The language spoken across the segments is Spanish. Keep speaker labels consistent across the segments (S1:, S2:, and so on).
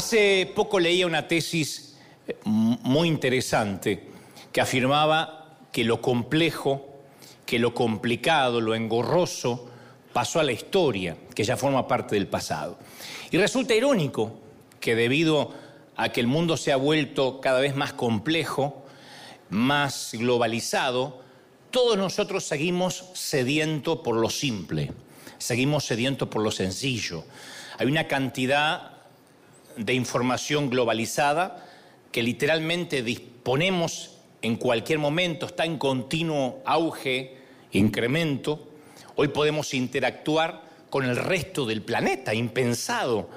S1: Hace poco leía una tesis eh, muy interesante que afirmaba que lo complejo, que lo complicado, lo engorroso pasó a la historia, que ya forma parte del pasado. Y resulta irónico que debido a que el mundo se ha vuelto cada vez más complejo, más globalizado, todos nosotros seguimos sediento por lo simple, seguimos sediento por lo sencillo. Hay una cantidad de información globalizada que literalmente disponemos en cualquier momento, está en continuo auge, incremento. Hoy podemos interactuar con el resto del planeta, impensado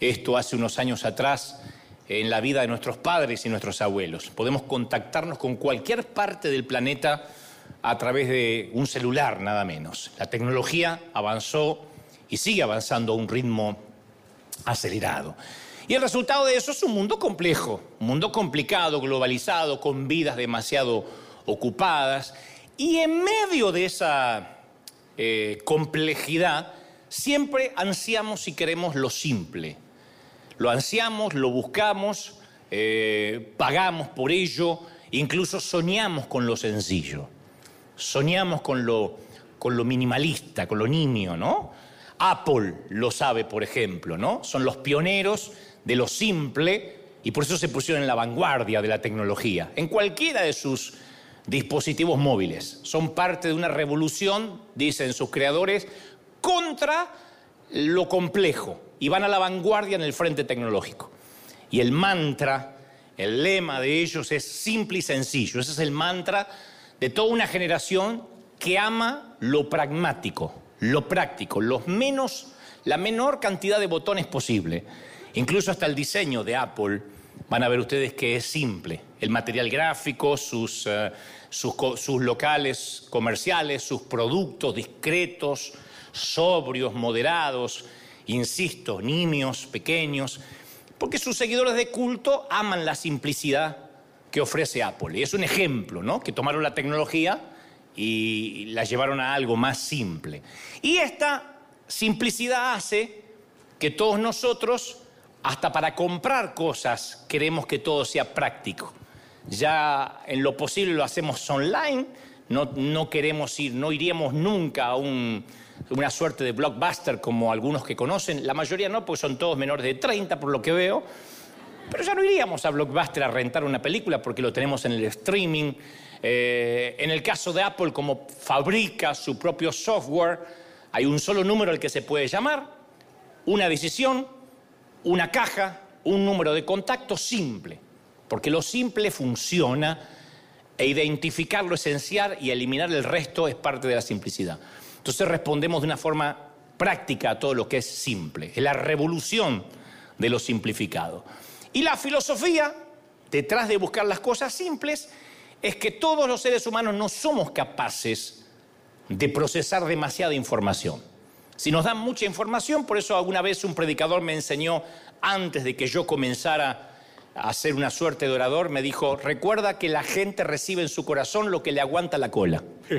S1: esto hace unos años atrás en la vida de nuestros padres y nuestros abuelos. Podemos contactarnos con cualquier parte del planeta a través de un celular, nada menos. La tecnología avanzó y sigue avanzando a un ritmo acelerado. Y el resultado de eso es un mundo complejo, un mundo complicado, globalizado, con vidas demasiado ocupadas. Y en medio de esa eh, complejidad, siempre ansiamos y queremos lo simple. Lo ansiamos, lo buscamos, eh, pagamos por ello, incluso soñamos con lo sencillo. Soñamos con lo, con lo minimalista, con lo nimio, ¿no? Apple lo sabe, por ejemplo, ¿no? Son los pioneros de lo simple y por eso se pusieron en la vanguardia de la tecnología, en cualquiera de sus dispositivos móviles. Son parte de una revolución, dicen sus creadores, contra lo complejo y van a la vanguardia en el frente tecnológico. Y el mantra, el lema de ellos es simple y sencillo. Ese es el mantra de toda una generación que ama lo pragmático, lo práctico, los menos, la menor cantidad de botones posible. Incluso hasta el diseño de Apple, van a ver ustedes que es simple. El material gráfico, sus, eh, sus, locales comerciales, sus productos discretos, sobrios, moderados, insisto, niños, pequeños, porque sus seguidores de culto aman la simplicidad que ofrece Apple. Y es un ejemplo, ¿no? Que tomaron la tecnología y la llevaron a algo más simple. Y esta simplicidad hace que todos nosotros hasta para comprar cosas queremos que todo sea práctico. Ya en lo posible lo hacemos online, no, no queremos ir, no iríamos nunca a una suerte de blockbuster como algunos que conocen. La mayoría no, porque son todos menores de 30 por lo que veo. Pero ya no iríamos a blockbuster a rentar una película porque lo tenemos en el streaming. Eh, en el caso de Apple, como fabrica su propio software, hay un solo número al que se puede llamar, una decisión, una caja, un número de contacto simple, porque lo simple funciona e identificar lo esencial y eliminar el resto es parte de la simplicidad. Entonces respondemos de una forma práctica a todo lo que es simple, es la revolución de lo simplificado. Y la filosofía, detrás de buscar las cosas simples, es que todos los seres humanos no somos capaces de procesar demasiada información. Si nos dan mucha información, por eso alguna vez un predicador me enseñó, antes de que yo comenzara a ser una suerte de orador, me dijo, recuerda que la gente recibe en su corazón lo que le aguanta la cola.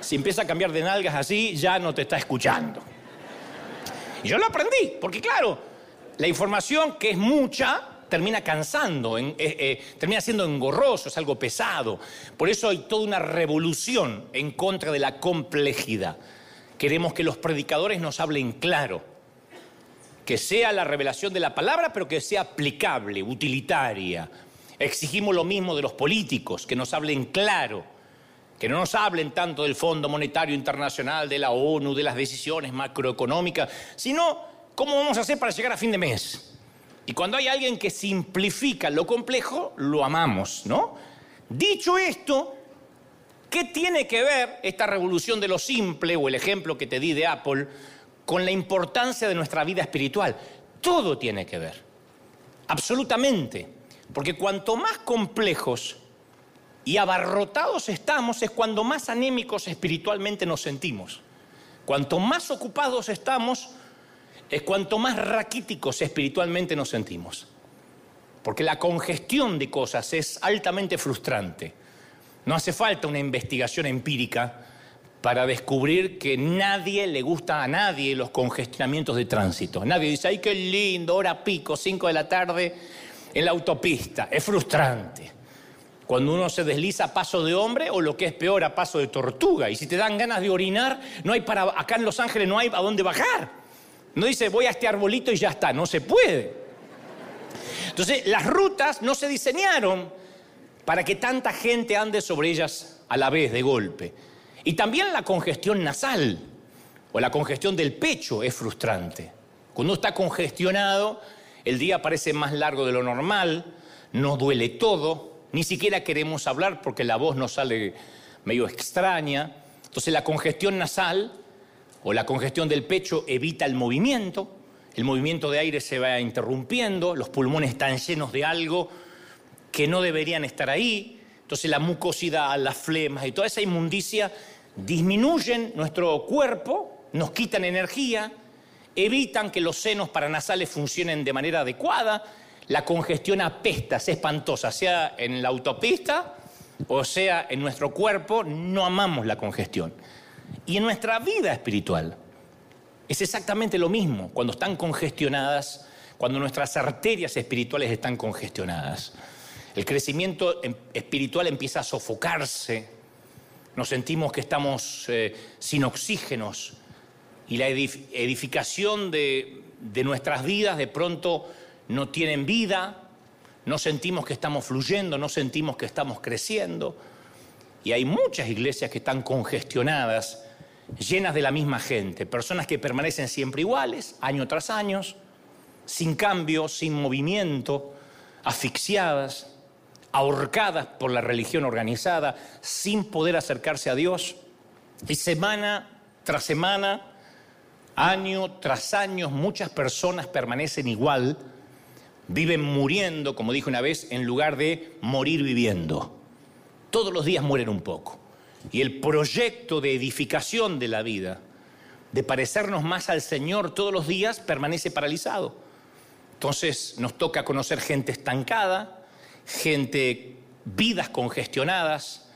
S1: si empieza a cambiar de nalgas así, ya no te está escuchando. Y yo lo aprendí, porque claro, la información que es mucha termina cansando, eh, eh, termina siendo engorroso, es algo pesado. Por eso hay toda una revolución en contra de la complejidad. Queremos que los predicadores nos hablen claro, que sea la revelación de la palabra, pero que sea aplicable, utilitaria. Exigimos lo mismo de los políticos, que nos hablen claro, que no nos hablen tanto del Fondo Monetario Internacional, de la ONU, de las decisiones macroeconómicas, sino cómo vamos a hacer para llegar a fin de mes. Y cuando hay alguien que simplifica lo complejo, lo amamos, ¿no? Dicho esto, ¿Qué tiene que ver esta revolución de lo simple o el ejemplo que te di de Apple con la importancia de nuestra vida espiritual? Todo tiene que ver, absolutamente, porque cuanto más complejos y abarrotados estamos es cuando más anémicos espiritualmente nos sentimos. Cuanto más ocupados estamos es cuanto más raquíticos espiritualmente nos sentimos. Porque la congestión de cosas es altamente frustrante. No hace falta una investigación empírica para descubrir que nadie le gusta a nadie los congestionamientos de tránsito. Nadie dice, ay, qué lindo, hora pico, 5 de la tarde en la autopista. Es frustrante. Cuando uno se desliza a paso de hombre o lo que es peor, a paso de tortuga. Y si te dan ganas de orinar, no hay para. Acá en Los Ángeles no hay a dónde bajar. No dice voy a este arbolito y ya está. No se puede. Entonces, las rutas no se diseñaron para que tanta gente ande sobre ellas a la vez de golpe. Y también la congestión nasal o la congestión del pecho es frustrante. Cuando uno está congestionado, el día parece más largo de lo normal, no duele todo, ni siquiera queremos hablar porque la voz nos sale medio extraña. Entonces la congestión nasal o la congestión del pecho evita el movimiento, el movimiento de aire se va interrumpiendo, los pulmones están llenos de algo que no deberían estar ahí, entonces la mucosidad, las flemas y toda esa inmundicia disminuyen nuestro cuerpo, nos quitan energía, evitan que los senos paranasales funcionen de manera adecuada la congestión apesta, es espantosa, sea en la autopista o sea en nuestro cuerpo, no amamos la congestión. Y en nuestra vida espiritual es exactamente lo mismo, cuando están congestionadas, cuando nuestras arterias espirituales están congestionadas. El crecimiento em, espiritual empieza a sofocarse, nos sentimos que estamos eh, sin oxígenos. Y la edificación de, de nuestras vidas de pronto no tienen vida, no sentimos que estamos fluyendo, no sentimos que estamos creciendo. Y hay muchas iglesias que están congestionadas, llenas de la misma gente, personas que permanecen siempre iguales, año tras año, sin cambio, sin movimiento, asfixiadas, ahorcadas por la religión organizada, sin poder acercarse a Dios. Y semana tras semana, año tras año, muchas personas permanecen igual Viven muriendo, como dije una vez, en lugar de morir viviendo. Todos los días mueren un poco. Y el proyecto de edificación de la vida, de parecernos más al Señor todos los días, permanece paralizado. Entonces nos toca conocer gente estancada, gente, vidas congestionadas,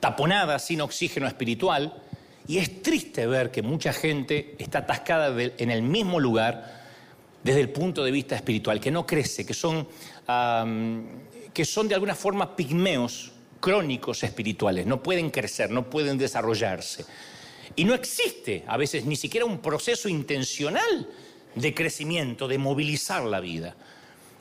S1: taponadas, sin oxígeno espiritual. Y es triste ver que mucha gente está atascada en el mismo lugar desde el punto de vista espiritual, que no crece, que son, que son de alguna forma pigmeos crónicos espirituales, no pueden crecer, no pueden desarrollarse. Y no existe a veces ni siquiera un proceso intencional de crecimiento, de movilizar la vida.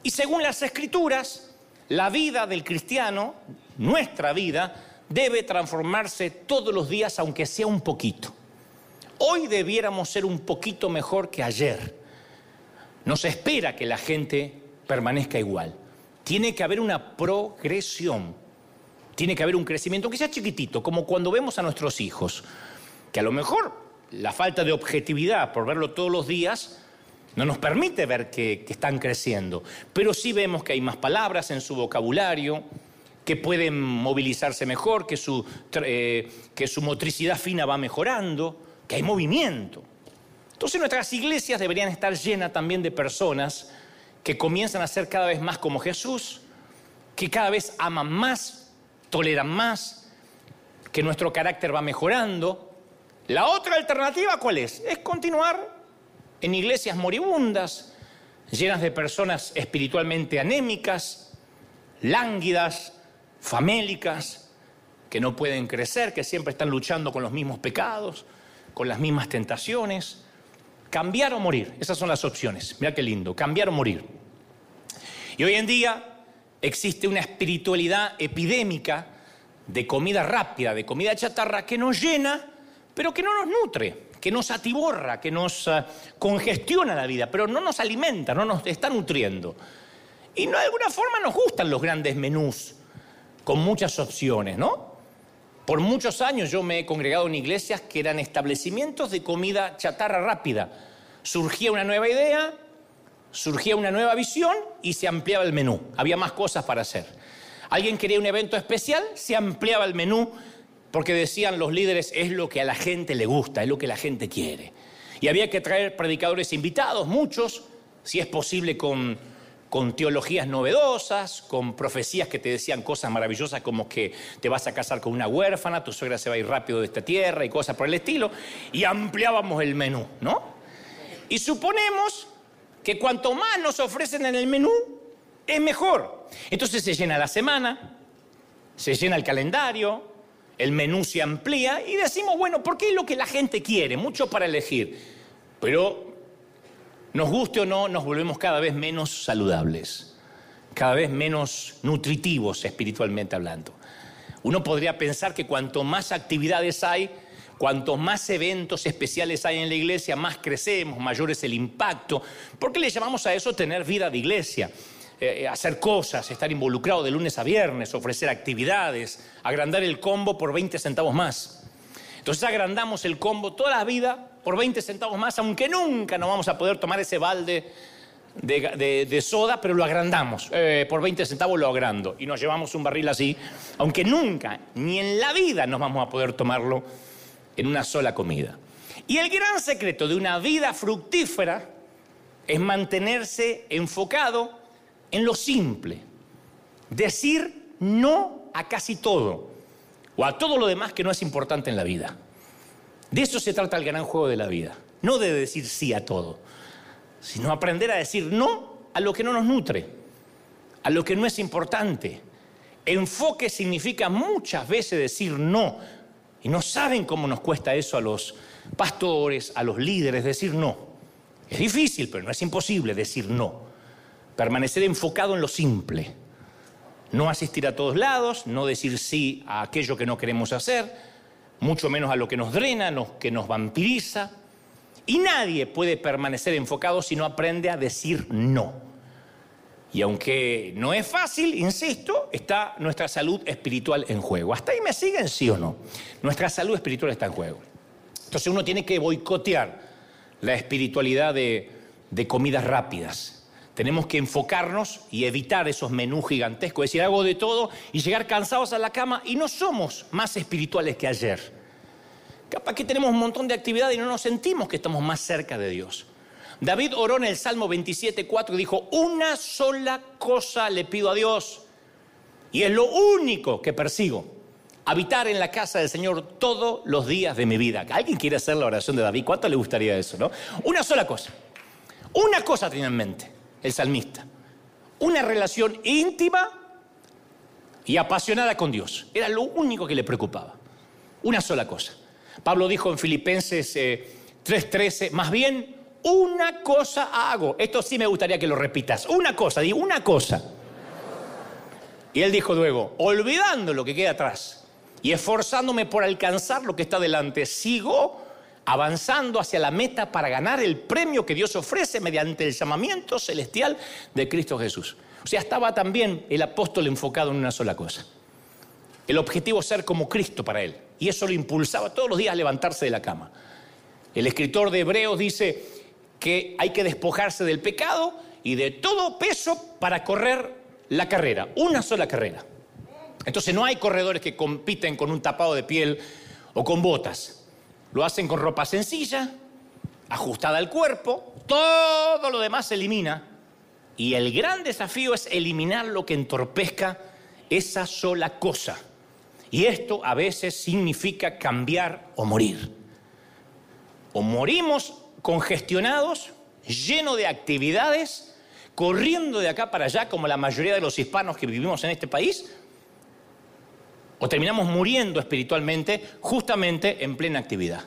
S1: Y según las escrituras, la vida del cristiano, nuestra vida, debe transformarse todos los días, aunque sea un poquito. Hoy debiéramos ser un poquito mejor que ayer. No se espera que la gente permanezca igual. Tiene que haber una progresión. Tiene que haber un crecimiento, aunque sea chiquitito, como cuando vemos a nuestros hijos, que a lo mejor la falta de objetividad por verlo todos los días no nos permite ver que, están creciendo, pero sí vemos que hay más palabras en su vocabulario, que pueden movilizarse mejor, que su, eh, que su motricidad fina va mejorando, que hay movimiento. Entonces nuestras iglesias deberían estar llenas también de personas que comienzan a ser cada vez más como Jesús, que cada vez aman más, toleran más, que nuestro carácter va mejorando. La otra alternativa, ¿cuál es? Es continuar en iglesias moribundas, llenas de personas espiritualmente anémicas, lánguidas, famélicas, que no pueden crecer, que siempre están luchando con los mismos pecados, con las mismas tentaciones. Cambiar o morir, esas son las opciones. Mira qué lindo, cambiar o morir. Y hoy en día existe una espiritualidad epidémica de comida rápida, de comida chatarra que nos llena, pero que no nos nutre, que nos atiborra, que nos eh, congestiona la vida, pero no nos alimenta, no nos está nutriendo. Y no, de alguna forma nos gustan los grandes menús con muchas opciones, ¿no? Por muchos años yo me he congregado en iglesias que eran establecimientos de comida chatarra rápida. Surgía una nueva idea, surgía una nueva visión y se ampliaba el menú. Había más cosas para hacer. Alguien quería un evento especial, se ampliaba el menú porque decían los líderes es lo que a la gente le gusta, es lo que la gente quiere. Y había que traer predicadores invitados, muchos, si es posible con, con teologías novedosas, con profecías que te decían cosas maravillosas como que te vas a casar con una huérfana, tu suegra se va a ir rápido de esta tierra y cosas por el estilo, y ampliábamos el menú, ¿no? Y suponemos que cuanto más nos ofrecen en el menú, es mejor. Entonces se llena la semana, se llena el calendario, el menú se amplía y decimos, bueno, ¿por qué es lo que la gente quiere? Mucho para elegir. Pero nos guste o no, nos volvemos cada vez menos saludables, cada vez menos nutritivos espiritualmente hablando. Uno podría pensar que cuanto más actividades hay, cuanto más eventos especiales hay en la iglesia, más crecemos, mayor es el impacto. ¿Por qué le llamamos a eso tener vida de iglesia? Eh, eh, hacer cosas, estar involucrado de lunes a viernes, ofrecer actividades, agrandar el combo por 20 centavos más. Entonces agrandamos el combo toda la vida por 20 centavos más, aunque nunca nos vamos a poder tomar ese balde de, soda, pero lo agrandamos. Eh, por 20 centavos lo agrando y nos llevamos un barril así, aunque nunca, ni en la vida nos vamos a poder tomarlo en una sola comida. Y el gran secreto de una vida fructífera es mantenerse enfocado en lo simple, decir no a casi todo o a todo lo demás que no es importante en la vida. De eso se trata el gran juego de la vida. No de decir sí a todo, sino aprender a decir no a lo que no nos nutre, a lo que no es importante. Enfoque significa muchas veces decir no. Y no saben cómo nos cuesta eso a los pastores, a los líderes, decir no. Es difícil, pero no es imposible decir no. Permanecer enfocado en lo simple. No asistir a todos lados, no decir sí a aquello que no queremos hacer, mucho menos a lo que nos drena, que nos vampiriza. Y nadie puede permanecer enfocado si no aprende a decir no. Y aunque no es fácil, insisto, está nuestra salud espiritual en juego. ¿Hasta ahí me siguen, sí o no? Nuestra salud espiritual está en juego. Entonces uno tiene que boicotear la espiritualidad de, de comidas rápidas. Tenemos que enfocarnos y evitar esos menús gigantescos, decir, hago de todo y llegar cansados a la cama y no somos más espirituales que ayer. Capaz que tenemos un montón de actividad y no nos sentimos que estamos más cerca de Dios. David oró en el Salmo 27.4 y dijo, una sola cosa le pido a Dios y es lo único que persigo, habitar en la casa del Señor todos los días de mi vida. ¿Alguien quiere hacer la oración de David? ¿Cuánto le gustaría eso? No? Una sola cosa. Una cosa tenía en mente el salmista. Una relación íntima y apasionada con Dios. Era lo único que le preocupaba. Una sola cosa. Pablo dijo en Filipenses 3:13, eh, más bien una cosa hago. Esto sí me gustaría que lo repitas. Una cosa, digo, una cosa. Y él dijo luego, olvidando lo que queda atrás y esforzándome por alcanzar lo que está delante, sigo avanzando hacia la meta para ganar el premio que Dios ofrece mediante el llamamiento celestial de Cristo Jesús. O sea, estaba también el apóstol enfocado en una sola cosa. El objetivo ser como Cristo para él. Y eso lo impulsaba todos los días a levantarse de la cama. El escritor de Hebreos dice que hay que despojarse del pecado y de todo peso para correr la carrera, una sola carrera. Entonces no hay corredores que compiten con un tapado de piel o con botas. Lo hacen con ropa sencilla, ajustada al cuerpo, todo lo demás se elimina. Y el gran desafío es eliminar lo que entorpezca esa sola cosa. Y esto a veces significa cambiar o morir. O morimos congestionados, llenos de actividades, corriendo de acá para allá como la mayoría de los hispanos que vivimos en este país, o terminamos muriendo espiritualmente justamente en plena actividad.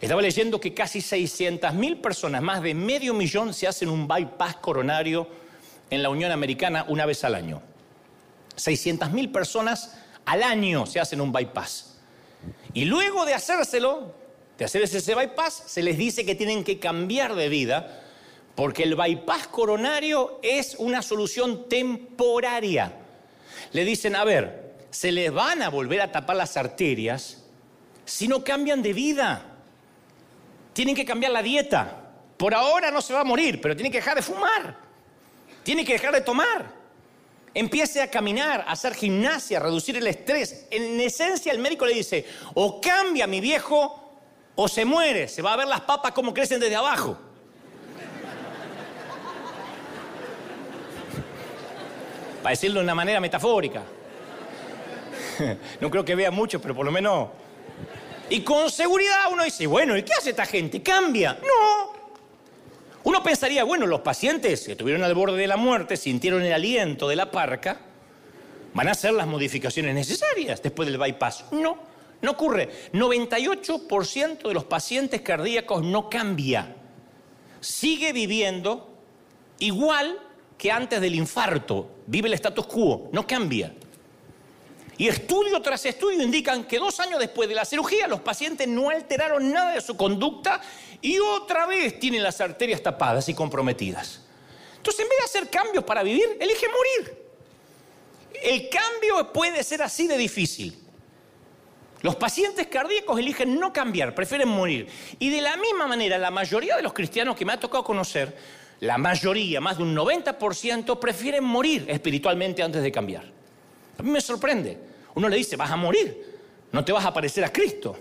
S1: Estaba leyendo que casi 600.000 personas, más de medio millón, se hacen un bypass coronario en la Unión Americana una vez al año. 600.000 personas al año se hacen un bypass. Y luego de hacérselo, de hacer ese bypass, se les dice que tienen que cambiar de vida porque el bypass coronario es una solución temporaria. Le dicen, a ver, se les van a volver a tapar las arterias si no cambian de vida. Tienen que cambiar la dieta. Por ahora no se va a morir, pero tiene que dejar de fumar. Tiene que dejar de tomar. Empiece a caminar, a hacer gimnasia, a reducir el estrés. En esencia el médico le dice, o cambia mi viejo o se muere. Se va a ver las papas cómo crecen desde abajo. para decirlo de una manera metafórica. No creo que vea mucho, pero por lo menos... Y con seguridad uno dice, bueno, ¿y qué hace esta gente? ¿Cambia? No. Uno pensaría, bueno, los pacientes que estuvieron al borde de la muerte, sintieron el aliento de la parca, van a hacer las modificaciones necesarias después del bypass. No, no ocurre. 98% de los pacientes cardíacos no cambia. Sigue viviendo igual que antes del infarto. Vive el status quo, no cambia. Y estudio tras estudio indican que dos años después de la cirugía los pacientes no alteraron nada de su conducta y otra vez tienen las arterias tapadas y comprometidas. Entonces, en vez de hacer cambios para vivir, elige morir. El cambio puede ser así de difícil. Los pacientes cardíacos eligen no cambiar, prefieren morir. Y de la misma manera, la mayoría de los cristianos que me ha tocado conocer, la mayoría, más de un 90%, prefieren morir espiritualmente antes de cambiar. A mí me sorprende. Uno le dice, vas a morir, no te vas a parecer a Cristo.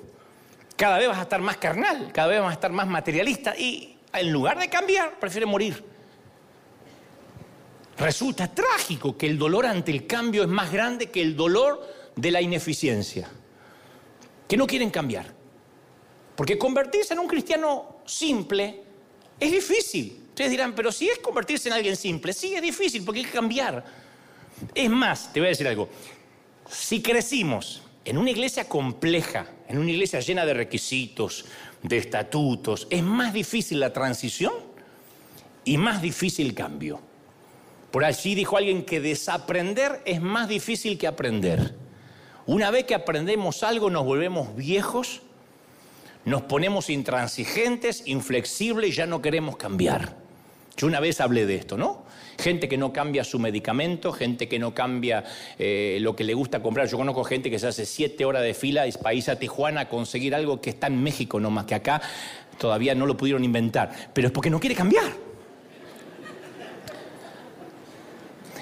S1: Cada vez vas a estar más carnal, cada vez vas a estar más materialista y en lugar de cambiar, prefiere morir. Resulta trágico que el dolor ante el cambio es más grande que el dolor de la ineficiencia. Que no quieren cambiar. Porque convertirse en un cristiano simple es difícil. Ustedes dirán, pero si es convertirse en alguien simple, sí es difícil porque hay que cambiar. Es más, te voy a decir algo, si crecimos en una iglesia compleja, en una iglesia llena de requisitos, de estatutos, es más difícil la transición y más difícil el cambio. Por allí dijo alguien que desaprender es más difícil que aprender. Una vez que aprendemos algo nos volvemos viejos, nos ponemos intransigentes, inflexibles y ya no queremos cambiar. Yo una vez hablé de esto, ¿no? Gente que no cambia su medicamento, gente que no cambia eh, lo que le gusta comprar. Yo conozco gente que se hace siete horas de fila y país a Tijuana a conseguir algo que está en México, no más que acá todavía no lo pudieron inventar, pero es porque no quiere cambiar.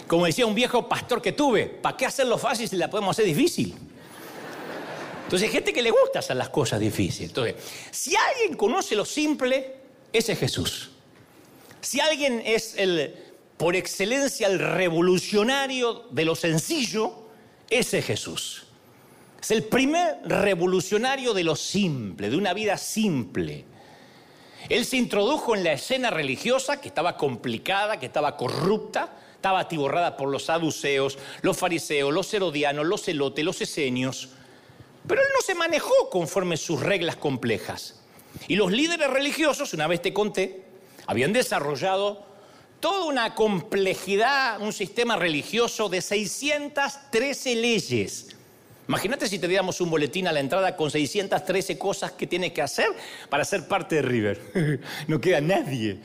S1: Como decía un viejo pastor que tuve, ¿para qué hacerlo fácil si la podemos hacer difícil? Entonces gente que le gusta hacer las cosas difíciles. Entonces, si alguien conoce lo simple, ese es Jesús. Si alguien es el por excelencia el revolucionario de lo sencillo, ese es Jesús. Es el primer revolucionario de lo simple, de una vida simple. Él se introdujo en la escena religiosa que estaba complicada, que estaba corrupta, estaba atiborrada por los saduceos, los fariseos, los herodianos, los celotes, los esenios. Pero él no se manejó conforme sus reglas complejas. Y los líderes religiosos, una vez te conté, habían desarrollado toda una complejidad, un sistema religioso de 613 leyes. Imagínate si te diéramos un boletín a la entrada con 613 cosas que tienes que hacer para ser parte de River. no queda nadie.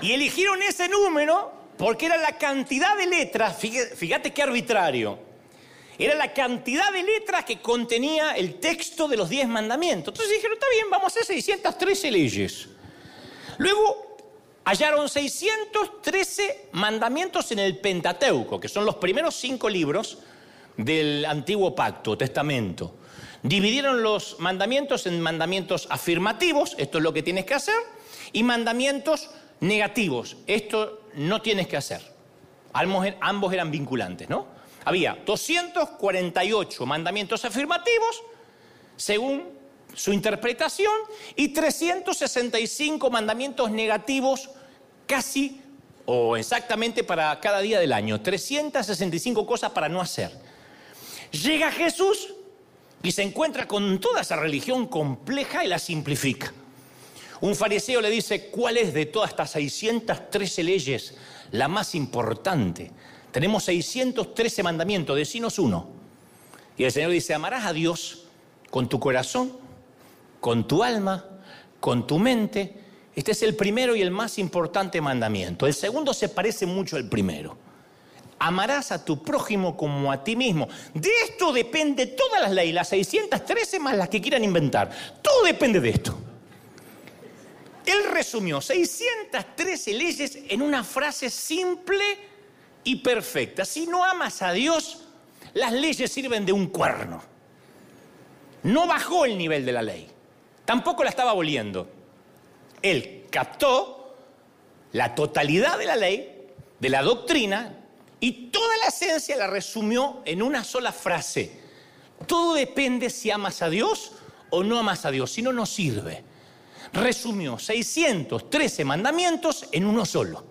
S1: Y eligieron ese número porque era la cantidad de letras, fíjate qué arbitrario, era la cantidad de letras que contenía el texto de los 10 mandamientos. Entonces dijeron, está bien, vamos a hacer 613 leyes. Luego hallaron 613 mandamientos en el Pentateuco, que son los primeros cinco libros del antiguo pacto, testamento. Dividieron los mandamientos en mandamientos afirmativos, esto es lo que tienes que hacer, y mandamientos negativos, esto no tienes que hacer. Ambos eran vinculantes, ¿no? Había 248 mandamientos afirmativos, según su interpretación y 365 mandamientos negativos casi o exactamente para cada día del año. 365 cosas para no hacer. Llega Jesús y se encuentra con toda esa religión compleja y la simplifica. Un fariseo le dice, ¿cuál es de todas estas 613 leyes la más importante? Tenemos 613 mandamientos, decinos uno. Y el Señor dice, amarás a Dios con tu corazón, con tu alma, con tu mente. Este es el primero y el más importante mandamiento. El segundo se parece mucho al primero. Amarás a tu prójimo como a ti mismo. De esto depende todas las leyes, las 613 más las que quieran inventar. Todo depende de esto. Él resumió 613 leyes en una frase simple y perfecta. Si no amas a Dios, las leyes sirven de un cuerno. No bajó el nivel de la ley. Tampoco la estaba aboliendo. Él captó la totalidad de la ley, de la doctrina, y toda la esencia la resumió en una sola frase. Todo depende si amas a Dios o no amas a Dios, si no, no sirve. Resumió 613 mandamientos en uno solo.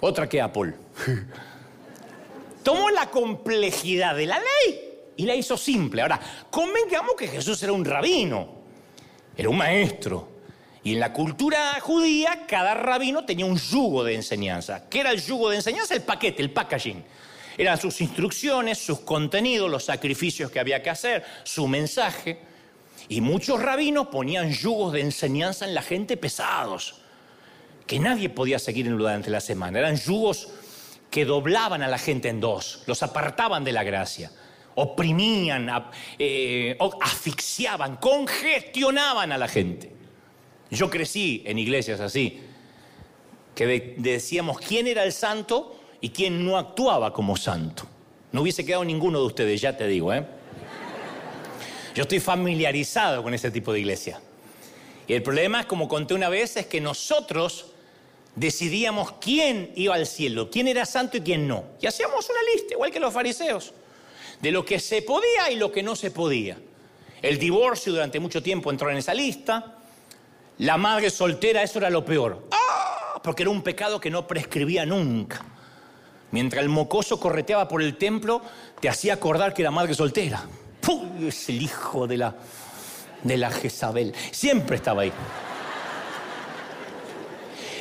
S1: Otra que Apple. Tomó la complejidad de la ley y la hizo simple. Ahora, convengamos que Jesús era un rabino, era un maestro. Y en la cultura judía, cada rabino tenía un yugo de enseñanza. ¿Qué era el yugo de enseñanza? El paquete, el packaging. Eran sus instrucciones, sus contenidos, los sacrificios que había que hacer, su mensaje. Y muchos rabinos ponían yugos de enseñanza en la gente pesados, que nadie podía seguir durante la semana. Eran yugos que doblaban a la gente en dos, los apartaban de la gracia, oprimían, eh, asfixiaban, congestionaban a la gente. Yo crecí en iglesias así, que decíamos quién era el santo y quién no actuaba como santo. No hubiese quedado ninguno de ustedes, ya te digo, ¿eh? Yo estoy familiarizado con ese tipo de iglesia. Y el problema es, como conté una vez, es que nosotros decidíamos quién iba al cielo, quién era santo y quién no. Y hacíamos una lista, igual que los fariseos, de lo que se podía y lo que no se podía. El divorcio durante mucho tiempo entró en esa lista. La madre soltera, eso era lo peor. ¡Ah! Porque era un pecado que no prescribía nunca. Mientras el mocoso correteaba por el templo, te hacía acordar que era madre soltera. Es el hijo de la, de la Jezabel. Siempre estaba ahí.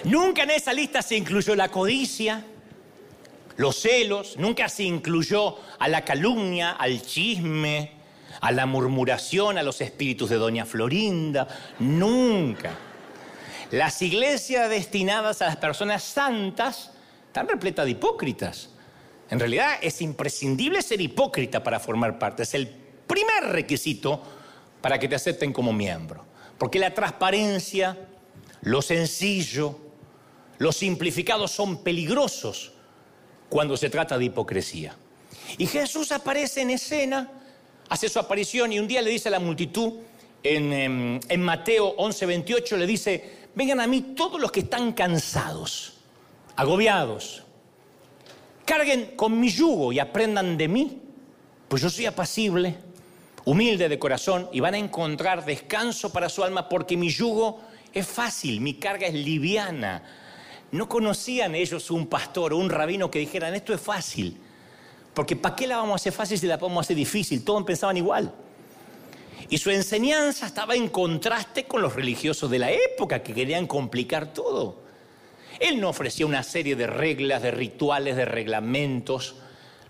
S1: Nunca en esa lista se incluyó la codicia, los celos, nunca se incluyó a la calumnia, al chisme, a la murmuración, a los espíritus de Doña Florinda. Nunca. Las iglesias destinadas a las personas santas están repletas de hipócritas. En realidad es imprescindible ser hipócrita para formar parte. Es el primer requisito para que te acepten como miembro. Porque la transparencia, lo sencillo, los simplificados son peligrosos cuando se trata de hipocresía. Y Jesús aparece en escena, hace su aparición y un día le dice a la multitud, en, em, Mateo 11, 28, le dice, vengan a mí todos los que están cansados, agobiados, carguen con mi yugo y aprendan de mí, pues yo soy apacible, humilde de corazón y van a encontrar descanso para su alma porque mi yugo es fácil, mi carga es liviana no conocían ellos un pastor o un rabino que dijeran, esto es fácil. Porque ¿para qué la vamos a hacer fácil si la podemos hacer difícil? Todos pensaban igual. Y su enseñanza estaba en contraste con los religiosos de la época que querían complicar todo. Él no ofrecía una serie de reglas, de rituales, de reglamentos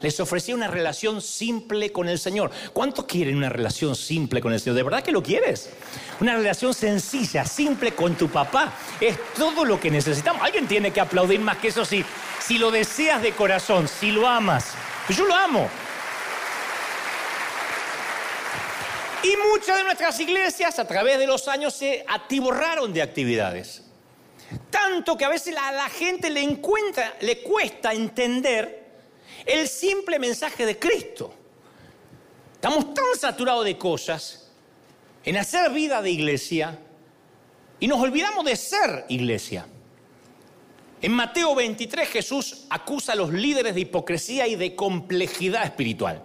S1: les ofrecía una relación simple con el Señor. ¿Cuántos quieren una relación simple con el Señor? ¿De verdad que lo quieres? Una relación sencilla, simple con tu papá. Es todo lo que necesitamos. Alguien tiene que aplaudir más que eso si, si lo deseas de corazón, si lo amas. Yo lo amo. Y muchas de nuestras iglesias a través de los años se atiborraron de actividades. Tanto que a veces a la gente le, encuentra, le cuesta entender el simple mensaje de Cristo. Estamos tan saturados de cosas en hacer vida de iglesia y nos olvidamos de ser iglesia. En Mateo 23 Jesús acusa a los líderes de hipocresía y de complejidad espiritual.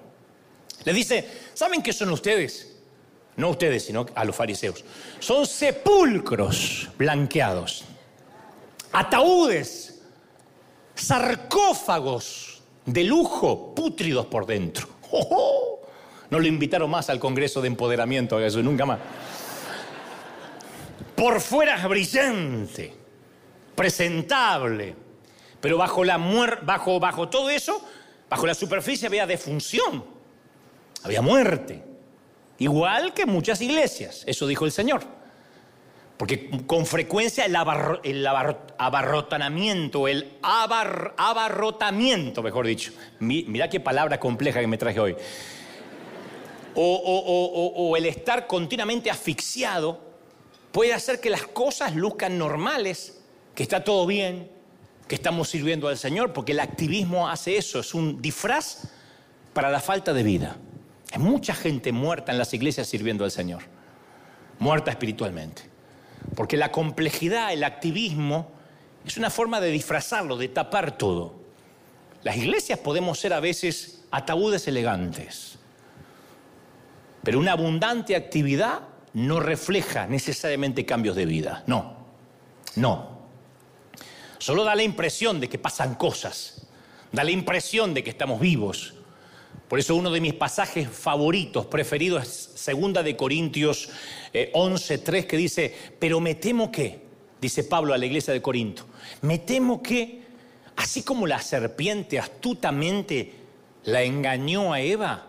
S1: Les dice, ¿saben qué son ustedes? No ustedes, sino a los fariseos. Son sepulcros blanqueados, ataúdes, sarcófagos de lujo, pútridos por dentro. No lo invitaron más al Congreso de Empoderamiento a Jesús, nunca más. Por fuera es brillante, presentable, pero bajo, la bajo, bajo todo eso, bajo la superficie había defunción, había muerte. Igual que muchas iglesias, eso dijo el Señor. Porque con frecuencia el, abarrotanamiento, el abarrotamiento, mejor dicho. Mira qué palabra compleja que me traje hoy. O, el estar continuamente asfixiado puede hacer que las cosas luzcan normales, que está todo bien, que estamos sirviendo al Señor, porque el activismo hace eso, es un disfraz para la falta de vida. Hay mucha gente muerta en las iglesias sirviendo al Señor, muerta espiritualmente. Porque la complejidad, el activismo, es una forma de disfrazarlo, de tapar todo. las iglesias podemos ser a veces ataúdes elegantes, pero una abundante actividad no refleja necesariamente cambios de vida. No, no. Solo da la impresión de que pasan cosas, da la impresión de que estamos vivos. Por eso uno de mis pasajes favoritos, preferidos, es Segunda de Corintios 11.3, eh, que dice, pero me temo que, dice Pablo a la iglesia de Corinto, me temo que, así como la serpiente astutamente la engañó a Eva,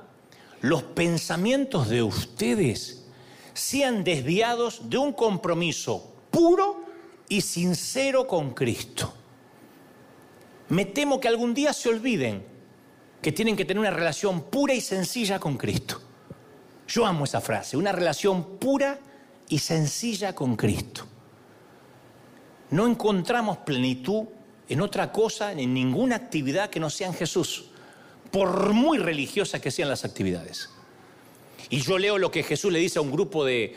S1: los pensamientos de ustedes sean desviados de un compromiso puro y sincero con Cristo. Me temo que algún día se olviden que tienen que tener una relación pura y sencilla con Cristo. Yo amo esa frase, una relación pura y sencilla con Cristo. No encontramos plenitud en otra cosa, en ninguna actividad que no sea en Jesús, por muy religiosas que sean las actividades. Y yo leo lo que Jesús le dice a un grupo de,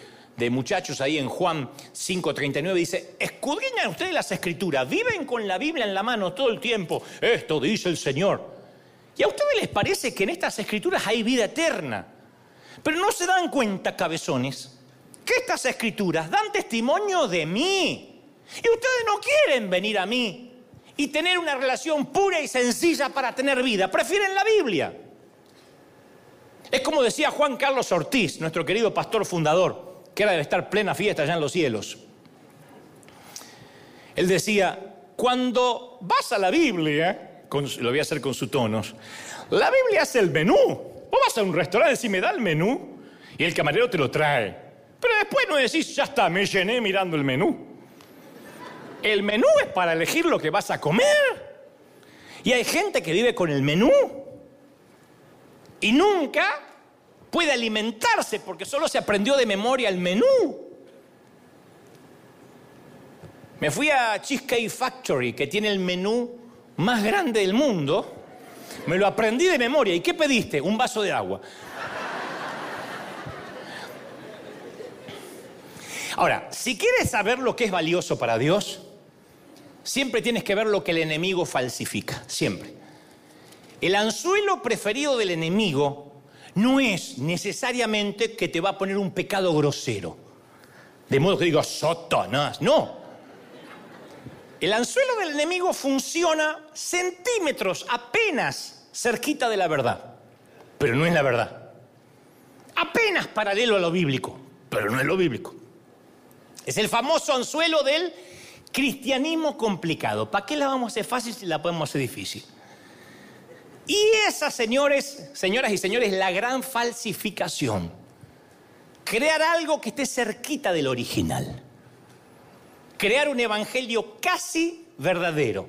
S1: muchachos ahí en Juan 5:39, dice, escudriñan ustedes las escrituras, viven con la Biblia en la mano todo el tiempo, esto dice el Señor. Y a ustedes les parece que en estas escrituras hay vida eterna, pero no se dan cuenta, cabezones, que estas escrituras dan testimonio de mí. Y ustedes no quieren venir a mí y tener una relación pura y sencilla para tener vida, prefieren la Biblia. Es como decía Juan Carlos Ortiz, nuestro querido pastor fundador, que era de estar plena fiesta allá en los cielos. Él decía, cuando vas a la Biblia, lo voy a hacer con sus tonos, la Biblia es el menú. Vos vas a un restaurante y me da el menú y el camarero te lo trae. Pero después no decís, ya está, me llené mirando el menú. El menú es para elegir lo que vas a comer. Y hay gente que vive con el menú y nunca puede alimentarse porque solo se aprendió de memoria el menú. Me fui a Cheesecake Factory, que tiene el menú más grande del mundo. Me lo aprendí de memoria. ¿Y qué pediste? Un vaso de agua. Ahora, si quieres saber lo que es valioso para Dios, siempre tienes que ver lo que el enemigo falsifica, siempre. El anzuelo preferido del enemigo no es necesariamente que te va a poner un pecado grosero. De modo que digas, Satanás, no. El anzuelo del enemigo funciona centímetros apenas cerquita de la verdad, pero no es la verdad. Apenas paralelo a lo bíblico, pero no es lo bíblico. Es el famoso anzuelo del cristianismo complicado. ¿Para qué la vamos a hacer fácil si la podemos hacer difícil? Y esa, señores, señoras y señores, la gran falsificación. Crear algo que esté cerquita del original. Crear un evangelio casi verdadero.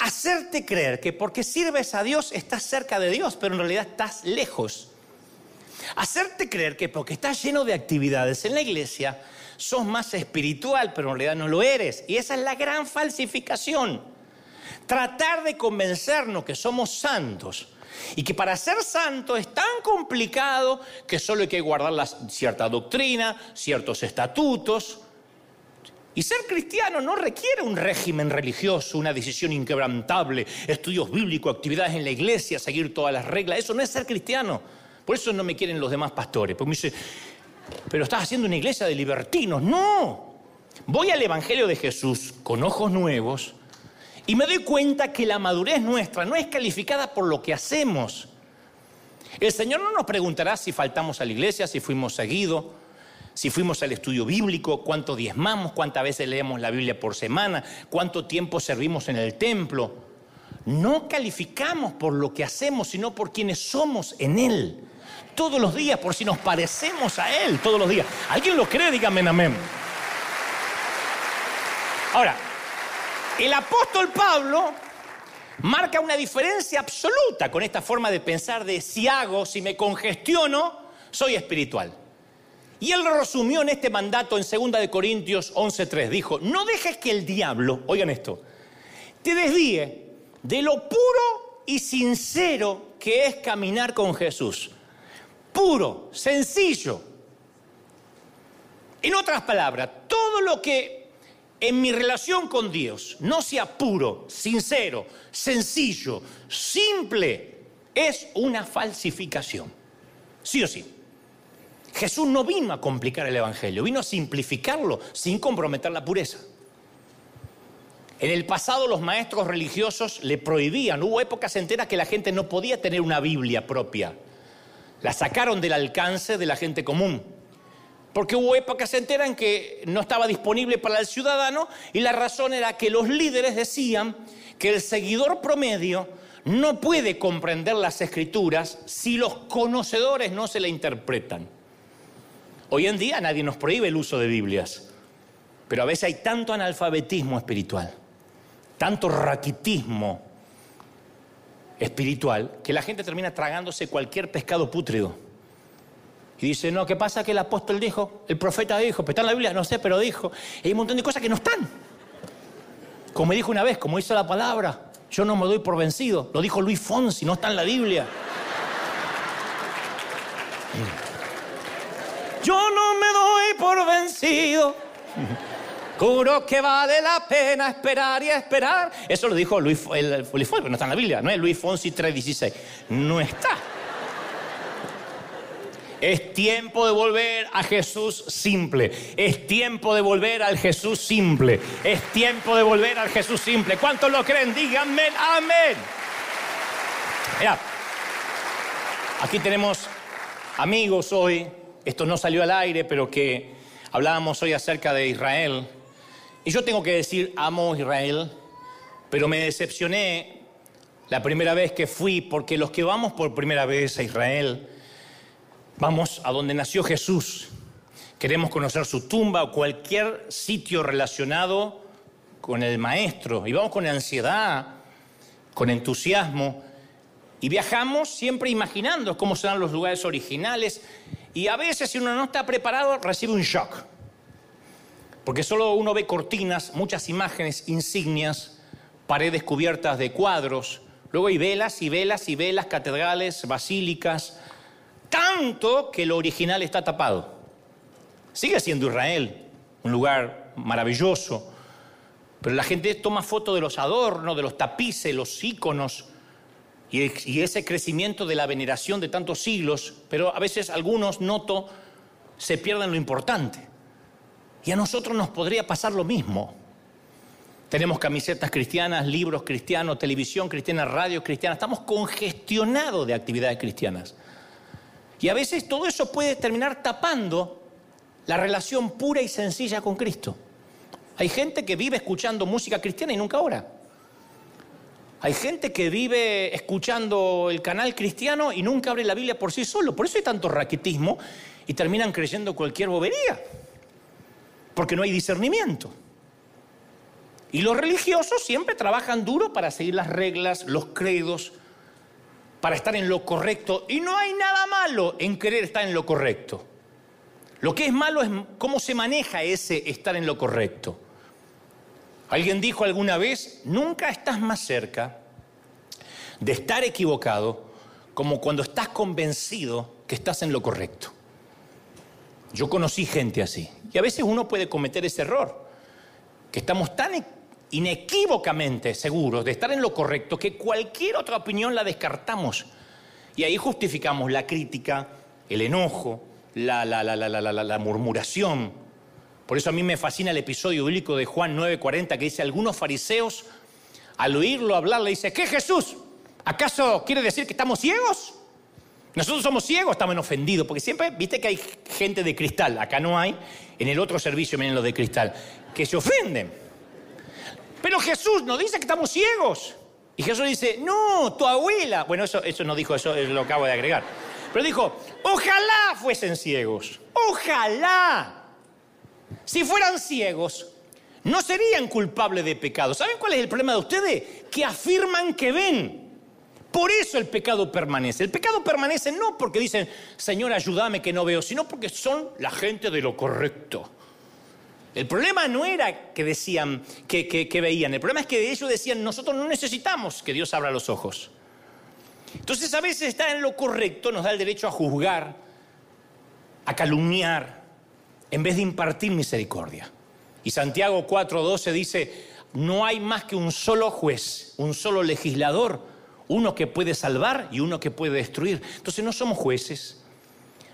S1: Hacerte creer que porque sirves a Dios estás cerca de Dios, pero en realidad estás lejos. Hacerte creer que porque estás lleno de actividades en la iglesia, sos más espiritual, pero en realidad no lo eres. Y esa es la gran falsificación. Tratar de convencernos que somos santos y que para ser santo es tan complicado que solo hay que guardar cierta doctrina, ciertos estatutos. Y ser cristiano no requiere un régimen religioso, una decisión inquebrantable, estudios bíblicos, actividades en la iglesia, seguir todas las reglas. Eso no es ser cristiano. Por eso no me quieren los demás pastores. Porque me dicen, pero estás haciendo una iglesia de libertinos. No. Voy al Evangelio de Jesús con ojos nuevos y me doy cuenta que la madurez nuestra no es calificada por lo que hacemos. El Señor no nos preguntará si faltamos a la iglesia, si fuimos seguidos, si fuimos al estudio bíblico, cuánto diezmamos, cuántas veces leemos la Biblia por semana, cuánto tiempo servimos en el templo. No calificamos por lo que hacemos, sino por quienes somos en Él todos los días por si nos parecemos a Él todos los días. ¿Alguien lo cree? Dígame amén. Ahora, el apóstol Pablo marca una diferencia absoluta con esta forma de pensar de si hago, si me congestiono, soy espiritual. Y él resumió en este mandato en 2 de Corintios 11:3. Dijo, "No dejes que el diablo, oigan esto, te desvíe de lo puro y sincero que es caminar con Jesús." puro, sencillo. En otras palabras, todo lo que en mi relación con Dios no sea puro, sincero, sencillo, simple, es una falsificación. Sí o sí. Jesús no vino a complicar el Evangelio, vino a simplificarlo sin comprometer la pureza. En el pasado los maestros religiosos le prohibían, hubo épocas enteras que la gente no podía tener una Biblia propia. La sacaron del alcance de la gente común. Porque hubo épocas enteras en que no estaba disponible para el ciudadano y la razón era que los líderes decían que el seguidor promedio no puede comprender las escrituras si los conocedores no se la interpretan. Hoy en día nadie nos prohíbe el uso de Biblias, pero a veces hay tanto analfabetismo espiritual tanto raquitismo espiritual que la gente termina tragándose cualquier pescado pútrido. Y dice, no, ¿qué pasa? Que el apóstol dijo, el profeta dijo, pero está en la Biblia, no sé, pero dijo. hay un montón de cosas que no están. Como me dijo una vez, como hizo la palabra, yo no me doy por vencido. Lo dijo Luis Fonsi, no está en la Biblia. Yo no me doy por vencido. Juro que vale la pena esperar y esperar. Eso lo dijo Luis, el, Luis no está en la Biblia, no es Luis Fonsi 3.16. No está. Es tiempo de volver a Jesús simple. Es tiempo de volver al Jesús simple. Es tiempo de volver al Jesús simple. ¿Cuántos lo creen? Díganme amén. Mira, aquí tenemos amigos hoy. Esto no salió al aire, pero que hablábamos hoy acerca de Israel. Y yo tengo que decir, amo Israel, pero me decepcioné la primera vez que fui, porque los que vamos por primera vez a Israel, vamos a donde nació Jesús. Queremos conocer su tumba o cualquier sitio relacionado con el Maestro. Y vamos con ansiedad, con entusiasmo. Y viajamos siempre imaginando cómo serán los lugares originales. Y a veces si uno no está preparado, recibe un shock. Porque solo uno ve cortinas, muchas imágenes, insignias, paredes cubiertas de cuadros. Luego hay velas y velas y velas, catedrales, basílicas. Tanto que lo original está tapado. Sigue siendo Israel, un lugar maravilloso. Pero la gente toma foto de los adornos, de los tapices, los íconos y, ese crecimiento de la veneración de tantos siglos. Pero a veces algunos, noto, se pierden lo importante. Y a nosotros nos podría pasar lo mismo. Tenemos camisetas cristianas, libros cristianos, televisión cristiana, radio cristiana. Estamos congestionados de actividades cristianas. Y a veces todo eso puede terminar tapando la relación pura y sencilla con Cristo. Hay gente que vive escuchando música cristiana y nunca ora. Hay gente que vive escuchando el canal cristiano y nunca abre la Biblia por sí solo. Por eso hay tanto raquitismo y terminan creyendo cualquier bobería porque no hay discernimiento. Y los religiosos siempre trabajan duro para seguir las reglas, los credos, para estar en lo correcto. Y no hay nada malo en querer estar en lo correcto. Lo que es malo es cómo se maneja ese estar en lo correcto. Alguien dijo alguna vez, nunca estás más cerca de estar equivocado como cuando estás convencido que estás en lo correcto. Yo conocí gente así. Y a veces uno puede cometer ese error, que estamos tan e-, inequívocamente seguros de estar en lo correcto que cualquier otra opinión la descartamos. Y ahí justificamos la crítica, el enojo, la, la, la, murmuración. Por eso a mí me fascina el episodio bíblico de Juan 9:40 que dice, algunos fariseos al oírlo hablar le dice, ¿qué Jesús? ¿Acaso quiere decir que estamos ciegos? Nosotros somos ciegos, estamos ofendidos, porque siempre, viste que hay gente de cristal, acá no hay, en el otro servicio miren los de cristal, que se ofenden. Pero Jesús nos dice que estamos ciegos. Y Jesús dice, no, tu abuela, bueno, eso, eso no dijo, eso lo acabo de agregar. Pero dijo, ojalá fuesen ciegos, ojalá. Si fueran ciegos, no serían culpables de pecado. ¿Saben cuál es el problema de ustedes? Que afirman que ven. Por eso el pecado permanece. El pecado permanece no porque dicen, Señor, ayúdame que no veo, sino porque son la gente de lo correcto. El problema no era que decían, que, veían, el problema es que ellos decían, nosotros no necesitamos que Dios abra los ojos. Entonces a veces estar en lo correcto nos da el derecho a juzgar, a calumniar, en vez de impartir misericordia. Y Santiago 4:12 dice, no hay más que un solo juez, un solo legislador, uno que puede salvar y uno que puede destruir. Entonces no somos jueces,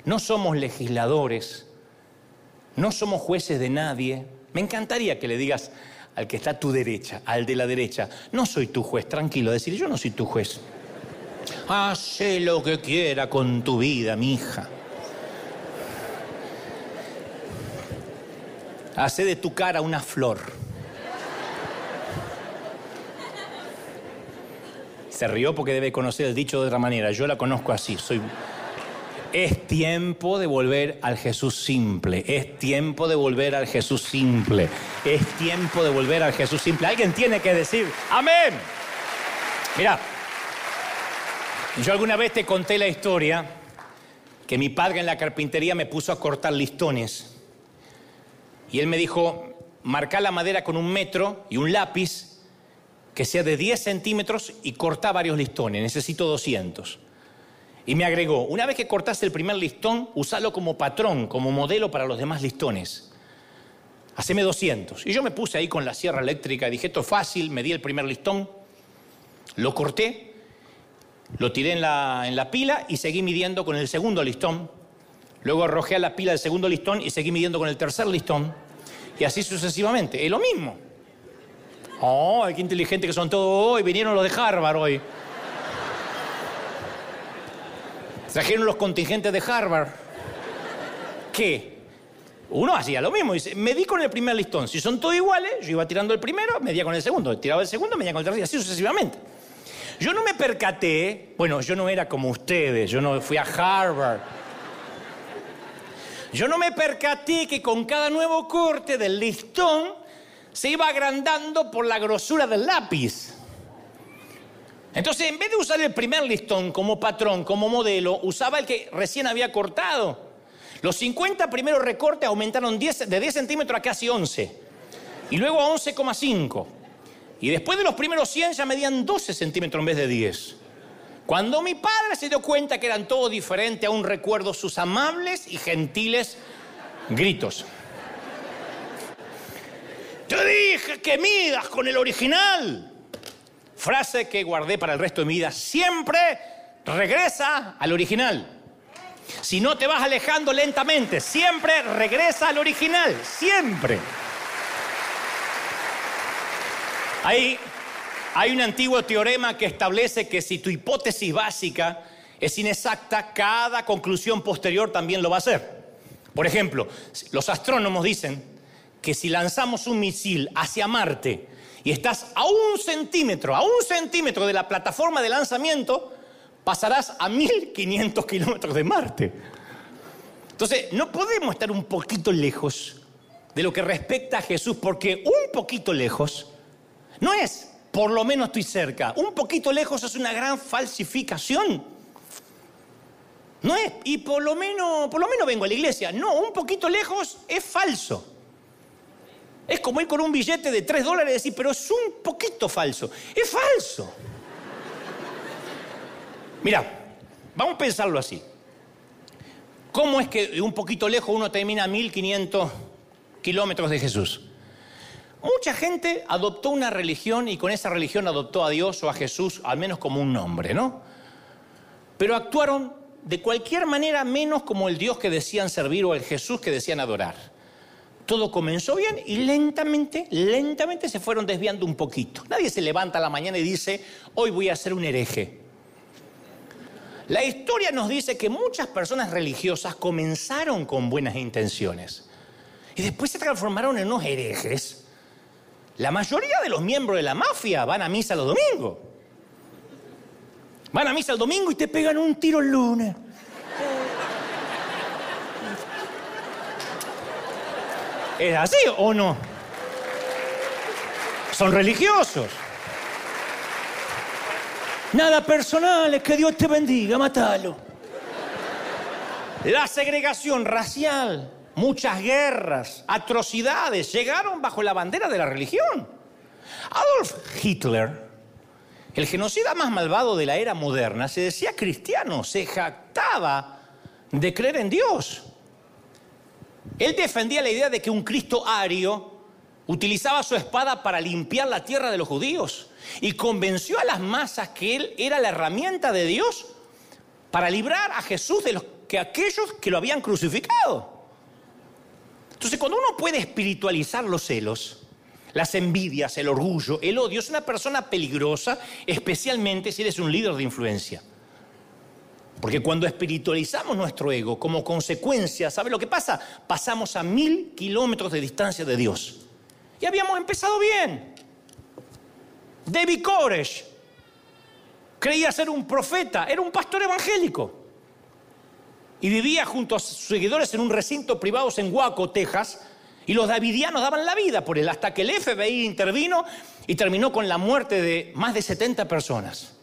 S1: no somos legisladores, no somos jueces de nadie. Me encantaría que le digas al que está a tu derecha, al de la derecha, no soy tu juez, tranquilo, decir, yo no soy tu juez. Hace lo que quiera con tu vida, mi hija. Hace de tu cara una flor. Se rió porque debe conocer el dicho de otra manera. Yo la conozco así. Soy... Es tiempo de volver al Jesús simple. Es tiempo de volver al Jesús simple. Es tiempo de volver al Jesús simple. Alguien tiene que decir, amén. Mira, yo alguna vez te conté la historia que mi padre en la carpintería me puso a cortar listones. Y él me dijo, marca la madera con un metro y un lápiz que sea de 10 centímetros y corta varios listones. Necesito 200. Y me agregó, una vez que cortaste el primer listón, usalo como patrón, como modelo para los demás listones. Haceme 200. Y yo me puse ahí con la sierra eléctrica, dije, esto es fácil, me di el primer listón, lo corté lo tiré en la, en la pila y seguí midiendo con el segundo listón. Luego arrojé a la pila el segundo listón y seguí midiendo con el tercer listón. Y así sucesivamente. Es lo mismo. ¡Oh, qué inteligente que son todos hoy! Vinieron los de Harvard hoy. Trajeron los contingentes de Harvard. ¿Qué? Uno hacía lo mismo. Dice, medí con el primer listón. Si son todos iguales, yo iba tirando el primero, medía con el segundo. Tiraba el segundo, medía con el tercero. Y así sucesivamente. Yo no me percaté, bueno, yo no era como ustedes, yo no fui a Harvard. Yo no me percaté que con cada nuevo corte del listón se iba agrandando por la grosura del lápiz. Entonces, en vez de usar el primer listón como patrón, como modelo, usaba el que recién había cortado. Los 50 primeros recortes aumentaron de 10 centímetros a casi 11. Y luego a 11,5. Y después de los primeros 100 ya medían 12 centímetros en vez de 10. Cuando mi padre se dio cuenta que eran todos diferentes, aún recuerdo sus amables y gentiles gritos. Te dije que midas con el original. Frase que guardé para el resto de mi vida. Siempre regresa al original. Si no te vas alejando lentamente, siempre regresa al original. Siempre. Hay, hay un antiguo teorema que establece que si tu hipótesis básica es inexacta, cada conclusión posterior también lo va a ser. Por ejemplo, los astrónomos dicen que si lanzamos un misil hacia Marte y estás a un centímetro, a un centímetro de la plataforma de lanzamiento, pasarás a 1500 kilómetros de Marte. Entonces, no podemos estar un poquito lejos de lo que respecta a Jesús, porque un poquito lejos no es, por lo menos estoy cerca. Un poquito lejos es una gran falsificación. No es, y por lo menos, por lo menos vengo a la iglesia. No, un poquito lejos es falso. Es como ir con un billete de 3 dólares y decir, pero es un poquito falso. Es falso. Mira, vamos a pensarlo así. ¿Cómo es que un poquito lejos uno termina a 1500 kilómetros de Jesús? Mucha gente adoptó una religión y con esa religión adoptó a Dios o a Jesús, al menos como un nombre, ¿no? Pero actuaron de cualquier manera menos como el Dios que decían servir o el Jesús que decían adorar. Todo comenzó bien y lentamente, lentamente se fueron desviando un poquito. Nadie se levanta a la mañana y dice, hoy voy a ser un hereje. La historia nos dice que muchas personas religiosas comenzaron con buenas intenciones y después se transformaron en unos herejes la mayoría de los miembros de la mafia van a misa los domingos. Van a misa el domingo y te pegan un tiro el lunes. ¿Es así o no? Son religiosos. Nada personal, es que Dios te bendiga, matalo. La segregación racial muchas guerras, atrocidades, llegaron bajo la bandera de la religión. Adolf Hitler, el genocida más malvado de la era moderna, se decía cristiano, se jactaba de creer en Dios. Él defendía la idea de que un Cristo ario utilizaba su espada para limpiar la tierra de los judíos y convenció a las masas que él era la herramienta de Dios para librar a Jesús de los, que aquellos que lo habían crucificado. Entonces, cuando uno puede espiritualizar los celos, las envidias, el orgullo, el odio, es una persona peligrosa, especialmente si eres un líder de influencia. Porque cuando espiritualizamos nuestro ego, como consecuencia, ¿sabe lo que pasa? Pasamos a mil kilómetros de distancia de Dios. Y habíamos empezado bien. David Koresh creía ser un profeta, era un pastor evangélico. Y vivía junto a sus seguidores en un recinto privado en Waco, Texas. Y los davidianos daban la vida por él, hasta que el FBI intervino y terminó con la muerte de más de 70 personas.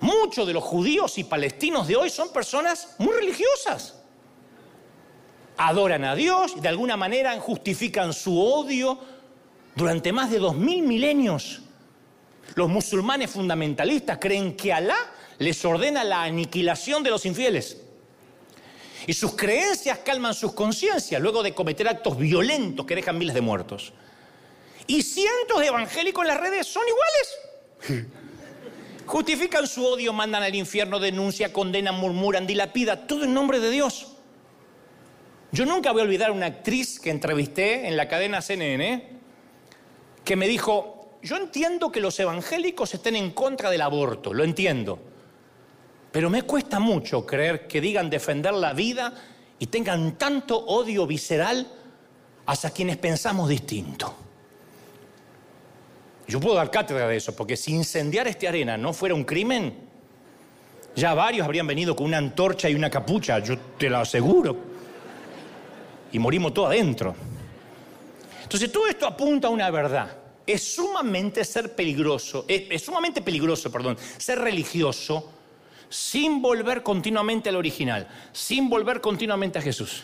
S1: Muchos de los judíos y palestinos de hoy son personas muy religiosas. Adoran a Dios y de alguna manera justifican su odio durante más de dos mil milenios. Los musulmanes fundamentalistas creen que Alá les ordena la aniquilación de los infieles. Y sus creencias calman sus conciencias luego de cometer actos violentos que dejan miles de muertos. Y cientos de evangélicos en las redes son iguales. Justifican su odio, mandan al infierno, denuncian, condenan, murmuran, dilapidan, todo en nombre de Dios. Yo nunca voy a olvidar una actriz que entrevisté en la cadena CNN que me dijo, yo entiendo que los evangélicos estén en contra del aborto, lo entiendo, pero me cuesta mucho creer que digan defender la vida y tengan tanto odio visceral hacia quienes pensamos distinto. Yo puedo dar cátedra de eso, porque si incendiar esta arena no fuera un crimen, ya varios habrían venido con una antorcha y una capucha, yo te lo aseguro. Y morimos todos adentro. Entonces todo esto apunta a una verdad. Es sumamente ser peligroso, es, sumamente peligroso, perdón, ser religioso sin volver continuamente al original, sin volver continuamente a Jesús.